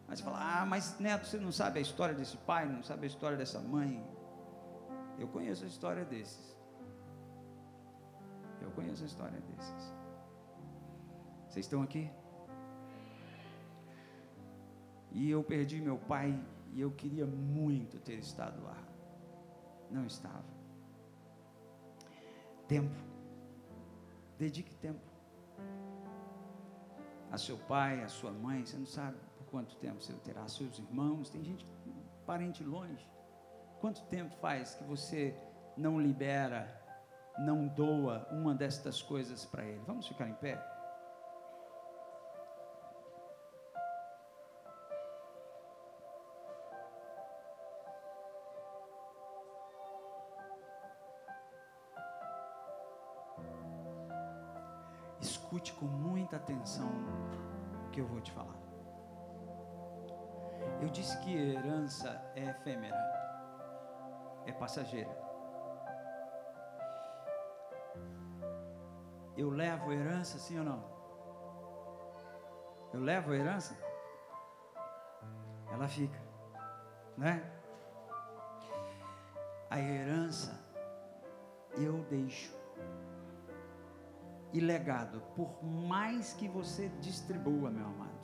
Mas fala, ah, mas neto, você não sabe a história desse pai, não sabe a história dessa mãe. Eu conheço a história desses. Eu conheço a história desses. Vocês estão aqui? E eu perdi meu pai e eu queria muito ter estado lá. Não estava. Tempo. Dedique tempo. A seu pai, a sua mãe, você não sabe por quanto tempo você terá. Seus irmãos, tem gente, parente longe. Quanto tempo faz que você não libera, não doa uma destas coisas para ele? Vamos ficar em pé? Escute com muita atenção o que eu vou te falar. Eu disse que herança é efêmera, é passageira. Eu levo herança, sim ou não? Eu levo herança? Ela fica, né? A herança eu deixo e legado, por mais que você distribua, meu amado,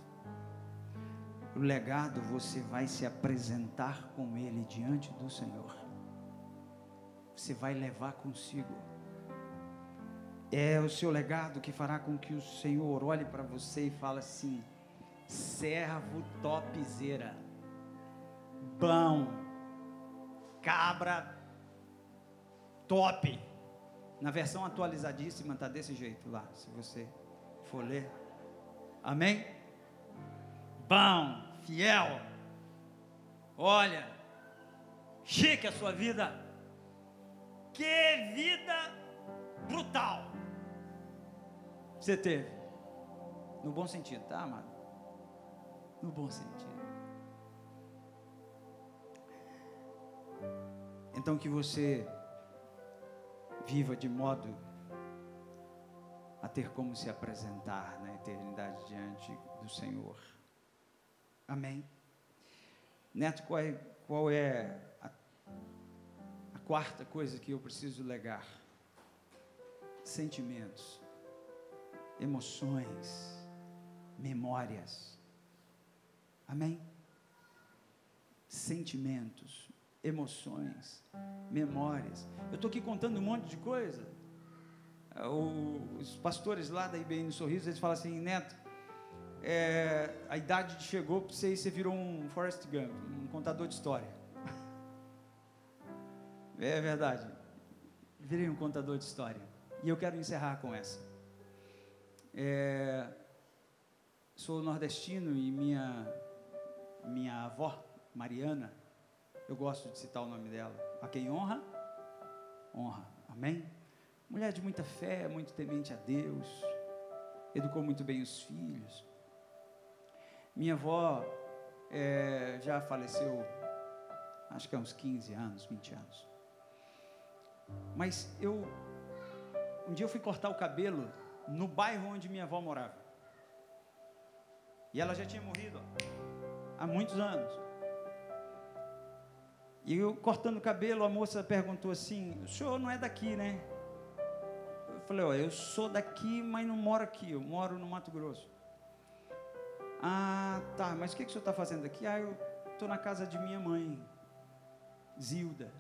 o legado você vai se apresentar com ele diante do Senhor. Você vai levar consigo. É o seu legado que fará com que o Senhor olhe para você e fale assim: servo topzera, bom, cabra top. Na versão atualizadíssima está desse jeito lá, se você for ler. Amém? Bom, fiel. Olha, chique a sua vida. Que vida brutal você teve. No bom sentido, tá, amado? No bom sentido. Então que você viva de modo a ter como se apresentar na eternidade diante do Senhor. Amém. Neto, qual é, qual é a, a quarta coisa que eu preciso legar? Sentimentos, emoções, memórias. Amém? Sentimentos, emoções, memórias. Eu estou aqui contando um monte de coisa. os pastores lá da IBN Sorriso, eles falam assim, Neto, é, a idade chegou para você e você virou um Forrest Gump, um contador de história. É verdade. Virei um contador de história. E eu quero encerrar com essa. É, sou nordestino e minha, minha avó, Mariana, eu gosto de citar o nome dela. A quem honra, honra. Amém? Mulher de muita fé, muito temente a Deus, educou muito bem os filhos. Minha avó é, já faleceu, acho que há uns 15 anos, 20 anos. Mas eu, um dia eu fui cortar o cabelo no bairro onde minha avó morava. E ela já tinha morrido ó, há muitos anos. E eu cortando o cabelo, a moça perguntou assim: O senhor não é daqui, né? Eu falei: Ó, eu sou daqui, mas não moro aqui, eu moro no Mato Grosso. Ah, tá, mas o que, que o senhor está fazendo aqui? Ah, eu estou na casa de minha mãe, Zilda.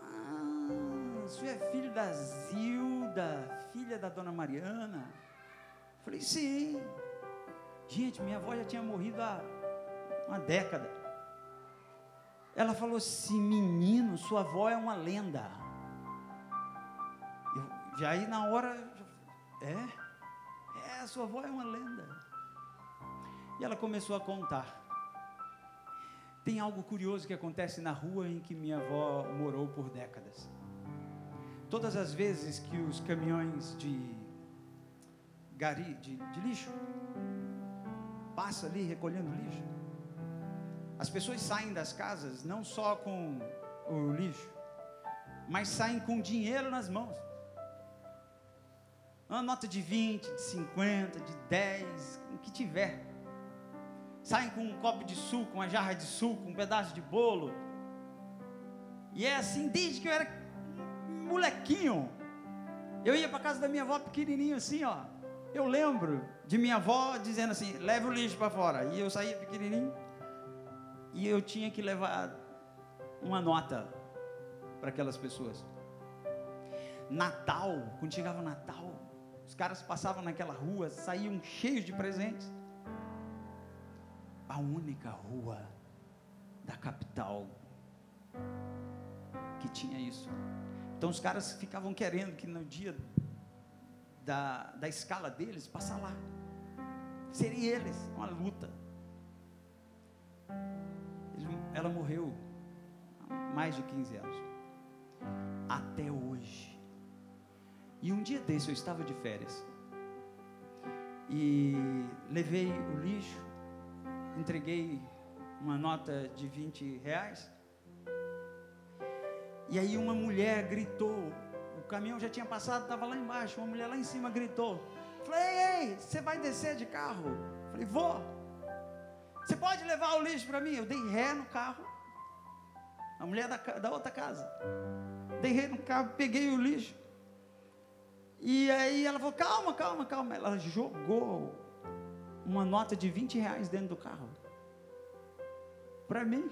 Ah, o senhor é filho da Zilda, filha da dona Mariana? Falei: Sim. Gente, minha avó já tinha morrido há uma década. Ela falou assim: menino, sua avó é uma lenda. Eu, já aí na hora, é, é, sua avó é uma lenda. E ela começou a contar. Tem algo curioso que acontece na rua em que minha avó morou por décadas. Todas as vezes que os caminhões de gari, de, de lixo, passam ali recolhendo lixo, as pessoas saem das casas não só com o lixo, mas saem com dinheiro nas mãos. Uma nota de 20, de 50, de 10, o que tiver. Saem com um copo de suco, uma jarra de suco, um pedaço de bolo. E é assim desde que eu era molequinho. Eu ia para casa da minha avó pequenininho assim, ó. Eu lembro de minha avó dizendo assim: leve o lixo para fora. E eu saía pequenininho e eu tinha que levar uma nota para aquelas pessoas. Natal, quando chegava Natal, os caras passavam naquela rua, saíam cheios de presentes. A única rua da capital que tinha isso. Então os caras ficavam querendo que no dia da, da escala deles, passar lá. Seria eles, uma luta ela morreu há mais de 15 anos. Até hoje. E um dia desse eu estava de férias. E levei o lixo, entreguei uma nota de 20 reais. E aí uma mulher gritou, o caminhão já tinha passado, estava lá embaixo, uma mulher lá em cima gritou. Falei, ei, você vai descer de carro? Falei, vou. Você pode levar o lixo para mim? Eu dei ré no carro. A mulher da, da outra casa. Dei ré no carro, peguei o lixo. E aí ela falou: calma, calma, calma. Ela jogou uma nota de 20 reais dentro do carro. Para mim.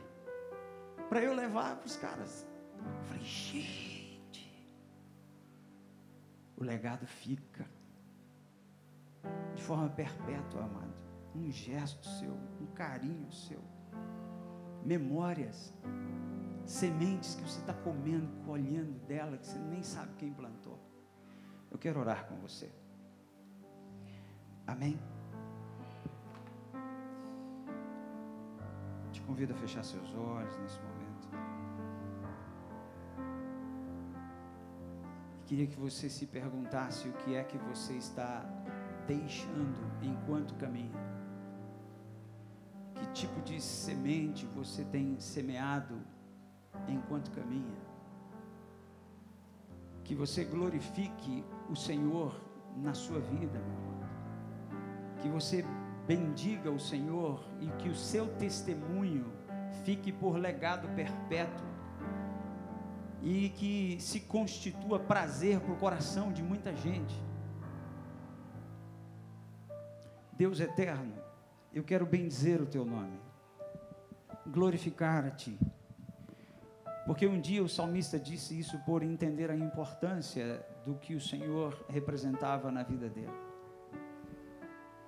Para eu levar para os caras. Eu falei: gente. O legado fica. De forma perpétua, amado um gesto seu, um carinho seu, memórias, sementes que você está comendo, colhendo dela, que você nem sabe quem plantou. Eu quero orar com você. Amém? convido a fechar seus olhos nesse momento. Queria que você se perguntasse o que é que você está deixando enquanto caminha. Tipo de semente você tem semeado enquanto caminha? Que você glorifique o Senhor na sua vida, meu amado. Que você bendiga o Senhor e que o seu testemunho fique por legado perpétuo e que se constitua prazer para o coração de muita gente. Deus eterno, eu quero bendizer o teu nome, glorificar a ti, porque um dia o salmista disse isso por entender a importância do que o Senhor representava na vida dele.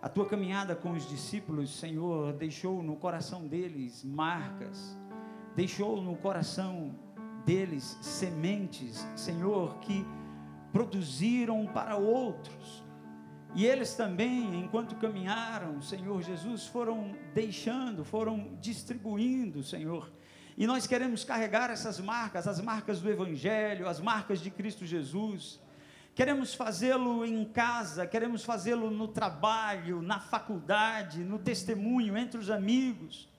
A tua caminhada com os discípulos, Senhor, deixou no coração deles marcas, deixou no coração deles sementes, Senhor, que produziram para outros. E eles também, enquanto caminharam, Senhor Jesus, foram deixando, foram distribuindo, Senhor. E nós queremos carregar essas marcas, as marcas do Evangelho, as marcas de Cristo Jesus Queremos fazê-lo em casa, queremos fazê-lo no trabalho, na faculdade, no testemunho, entre os amigos.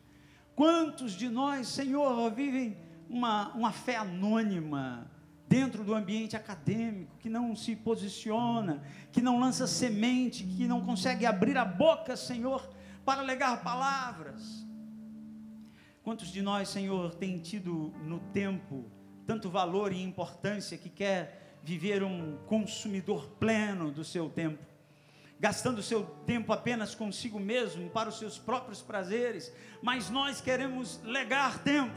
Quantos de nós, Senhor, vivem uma, uma fé anônima dentro do ambiente acadêmico, que não se posiciona, que não lança semente, que não consegue abrir a boca, Senhor, para legar palavras? Quantos de nós, Senhor, tem tido no tempo tanto valor e importância que quer viver um consumidor pleno do seu tempo, gastando seu tempo apenas consigo mesmo, para os seus próprios prazeres, mas nós queremos legar tempo,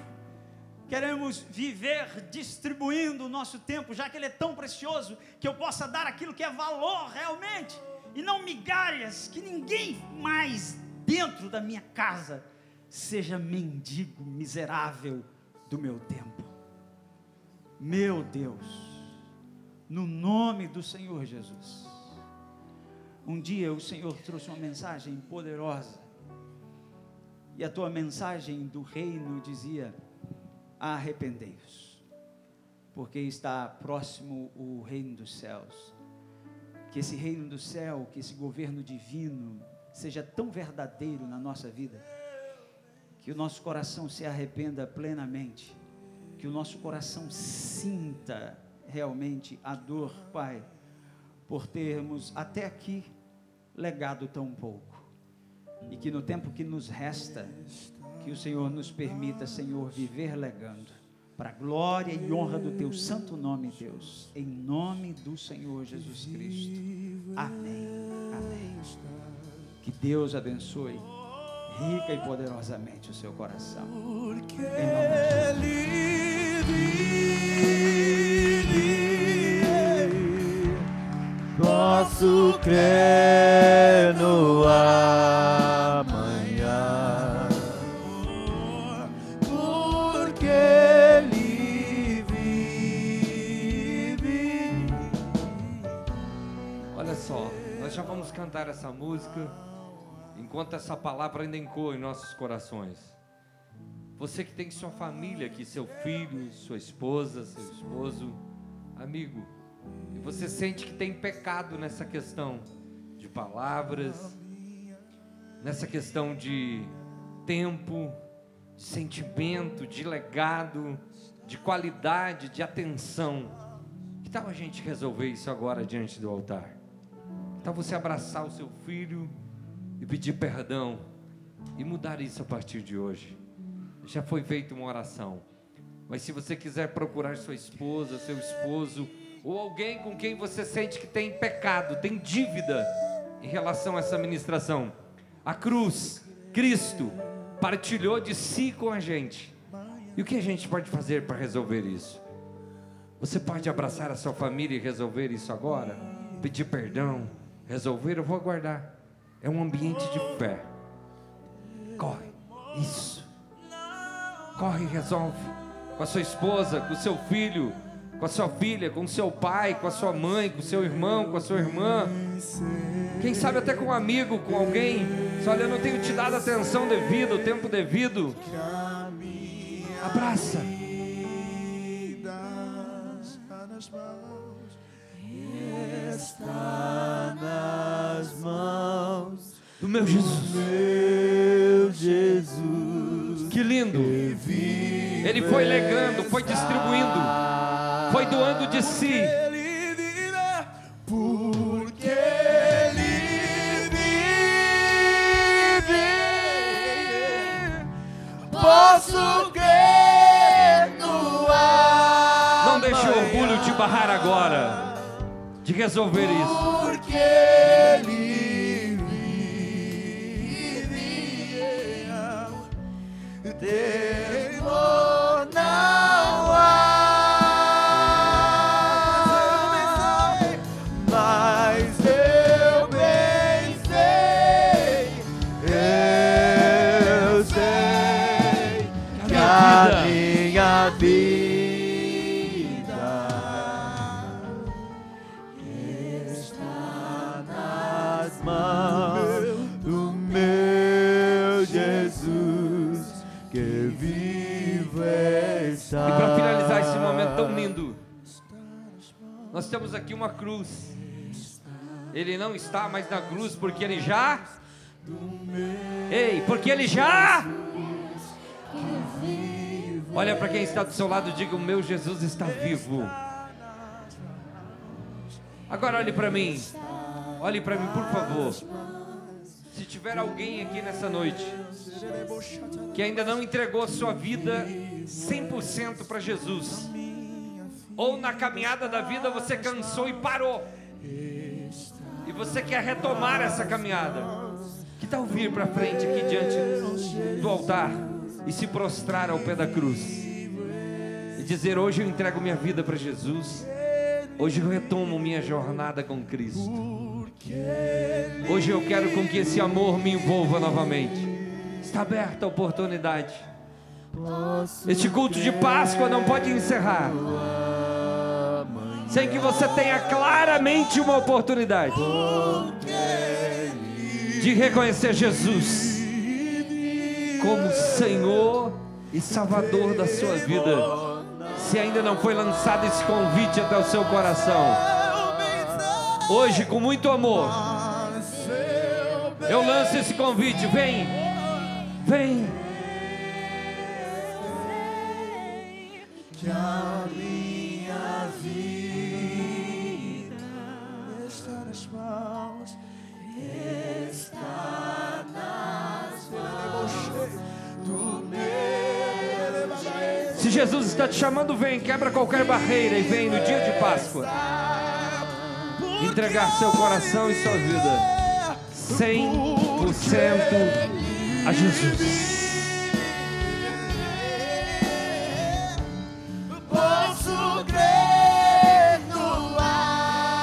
queremos viver distribuindo o nosso tempo, já que ele é tão precioso, que eu possa dar aquilo que é valor realmente, e não migalhas, que ninguém mais dentro da minha casa seja mendigo, miserável do meu tempo. Meu Deus no nome do Senhor Jesus. Um dia o Senhor trouxe uma mensagem poderosa, e a tua mensagem do reino dizia: arrependei-vos, porque está próximo o reino dos céus. Que esse reino do céu, que esse governo divino seja tão verdadeiro na nossa vida, que o nosso coração se arrependa plenamente, que o nosso coração sinta realmente a dor, Pai, por termos até aqui legado tão pouco. E que no tempo que nos resta, que o Senhor nos permita, Senhor, viver legando, para a glória e honra do Teu santo nome, Deus, em nome do Senhor Jesus Cristo. Amém. Amém. Que Deus abençoe rica e poderosamente o seu coração. Em nome de Jesus. posso crer música enquanto essa palavra ainda ecoa em nossos corações. Você que tem sua família aqui, seu filho, sua esposa, seu esposo, amigo, e você sente que tem pecado nessa questão de palavras, nessa questão de tempo, de sentimento, de legado, de qualidade, de atenção. Que tal a gente resolver isso agora diante do altar? Tal você abraçar o seu filho e pedir perdão e mudar isso a partir de hoje? Já foi feita uma oração. Mas se você quiser procurar sua esposa, seu esposo, ou alguém com quem você sente que tem pecado, tem dívida em relação a essa ministração. A cruz, Cristo, partilhou de si com a gente. E o que a gente pode fazer para resolver isso? Você pode abraçar a sua família e resolver isso agora? Pedir perdão, resolver, eu vou aguardar. É um ambiente de fé. Corre, isso. Corre e resolve. Com a sua esposa, com o seu filho, com a sua filha, com o seu pai, com a sua mãe, com o seu irmão, com a sua irmã. Quem sabe até com um amigo, com alguém. Só olha, eu não tenho te dado atenção devida, o tempo devido. Abraça. Está do meu Jesus. Meu Jesus. Que lindo. Ele foi legando, foi distribuindo, foi doando de si. Ele virá porque ele vive. Posso crer no Não deixe o orgulho te barrar agora de resolver isso. Porque ele temor aqui uma cruz. Ele não está mais na cruz porque ele já. Ei, porque ele já. Olha para quem está do seu lado e diga: O meu Jesus está vivo. Agora olhe para mim. Olhe para mim, por favor. Se tiver alguém aqui nessa noite que ainda não entregou a sua vida 100% para Jesus, ou na caminhada da vida você cansou e parou, e você quer retomar essa caminhada, que tal vir para frente aqui diante do altar e se prostrar ao pé da cruz e dizer: Hoje eu entrego minha vida para Jesus, hoje eu retomo minha jornada com Cristo. Hoje eu quero com que esse amor me envolva novamente. Está aberta a oportunidade. Este culto de Páscoa não pode encerrar sem que você tenha claramente uma oportunidade de reconhecer Jesus como Senhor e Salvador da sua vida. Se ainda não foi lançado esse convite até o seu coração, hoje com muito amor, eu lanço esse convite. Vem, vem. Que a minha vida Se Jesus está te chamando, vem, quebra qualquer barreira e vem no dia de Páscoa. Entregar seu coração e sua vida 100% a Jesus.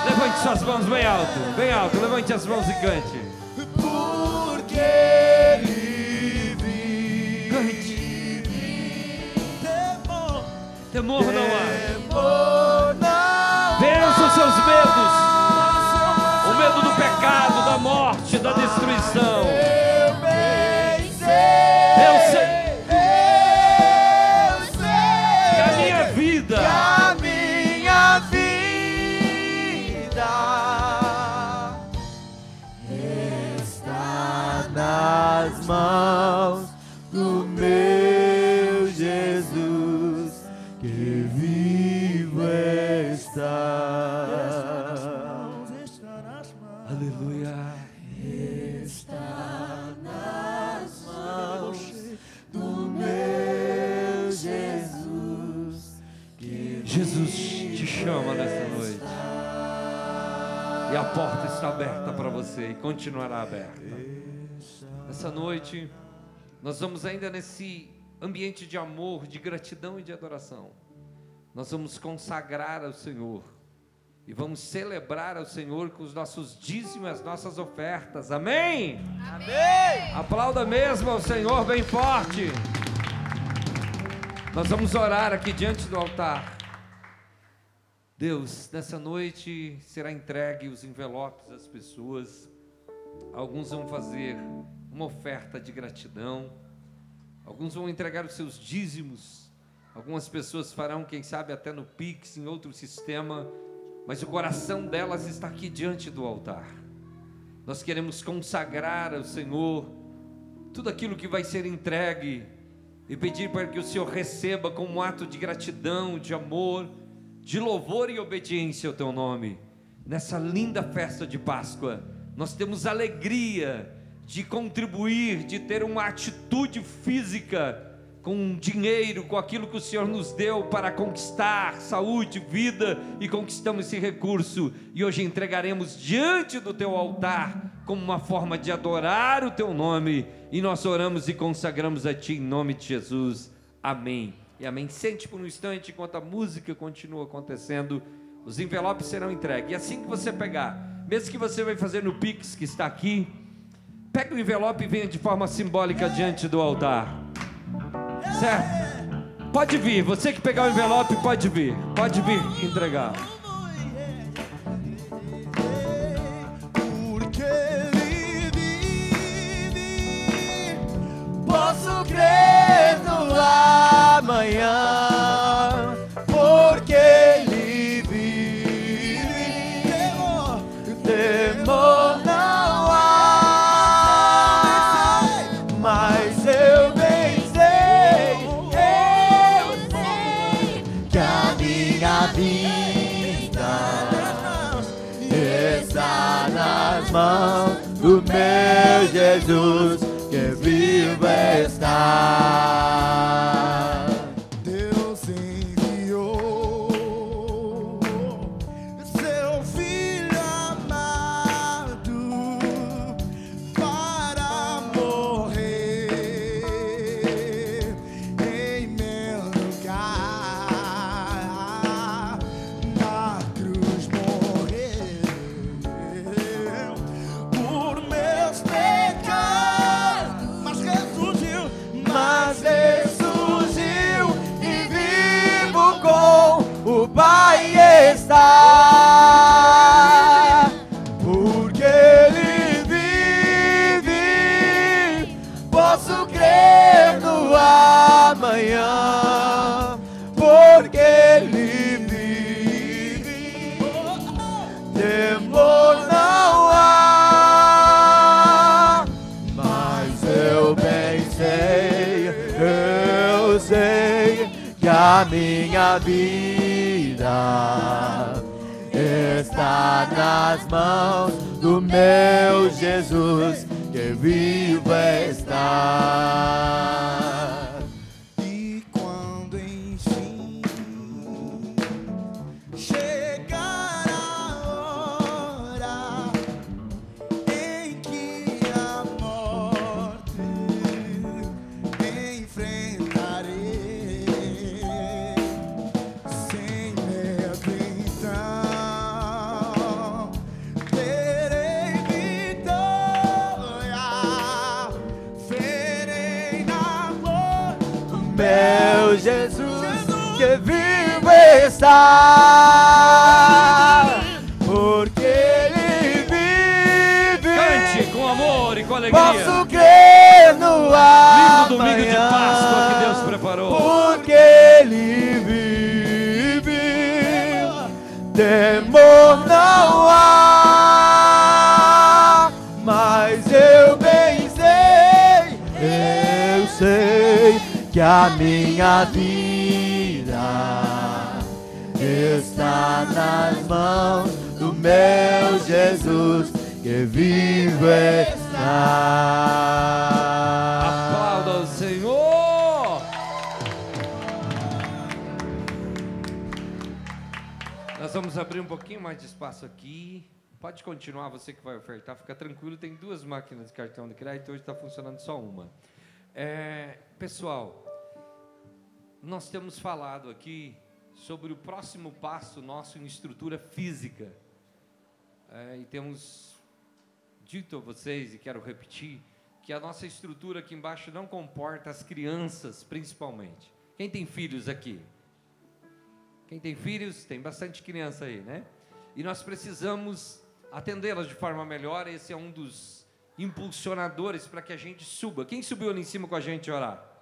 Levante suas mãos bem alto, bem alto. Levante as mãos e cante. Temor, não há. não Vença os seus medos. O medo do pecado, da morte, da destruição. Você e continuará aberta. Nessa noite, nós vamos ainda nesse ambiente de amor, de gratidão e de adoração. Nós vamos consagrar ao Senhor e vamos celebrar ao Senhor com os nossos dízimos, as nossas ofertas. Amém? Amém. Aplauda mesmo ao Senhor bem forte. Nós vamos orar aqui diante do altar. Deus, nessa noite será entregue os envelopes às pessoas. Alguns vão fazer uma oferta de gratidão. Alguns vão entregar os seus dízimos. Algumas pessoas farão, quem sabe, até no Pix, em outro sistema. Mas o coração delas está aqui diante do altar. Nós queremos consagrar ao Senhor tudo aquilo que vai ser entregue e pedir para que o Senhor receba como um ato de gratidão, de amor, de louvor e obediência ao teu nome. Nessa linda festa de Páscoa, nós temos alegria de contribuir, de ter uma atitude física com dinheiro, com aquilo que o Senhor nos deu para conquistar saúde, vida e conquistamos esse recurso. E hoje entregaremos diante do teu altar como uma forma de adorar o teu nome. E nós oramos e consagramos a ti em nome de Jesus. Amém. E amém. Sente por um instante enquanto a música continua acontecendo. Os envelopes serão entregues. E assim que você pegar, mesmo que você vai fazer no Pix que está aqui, pega o envelope e venha de forma simbólica diante do altar. Certo? Pode vir, você que pegar o envelope, pode vir. Pode vir entregar. Porque posso crer está. Minha vida está nas mãos do meu Jesus que vivo está. Porque ele vive Cante com amor e com alegria. Posso crer no Lindo amanhã. domingo de Páscoa que Deus preparou. Porque ele vive, temor não há. Mas eu bem sei, eu sei que a minha vida está nas mãos do meu Jesus que vivo está. Aplauda o Senhor. Nós vamos abrir um pouquinho mais de espaço aqui. Pode continuar, você que vai ofertar, fica tranquilo. Tem duas máquinas de cartão de crédito, hoje está funcionando só uma. É, pessoal, nós temos falado aqui sobre o próximo passo nosso em estrutura física. É, e temos dito a vocês, e quero repetir, que a nossa estrutura aqui embaixo não comporta as crianças, principalmente. Quem tem filhos aqui? Quem tem filhos, tem bastante criança aí, né? E nós precisamos atendê-las de forma melhor. Esse é um dos impulsionadores para que a gente suba. Quem subiu ali em cima com a gente orar?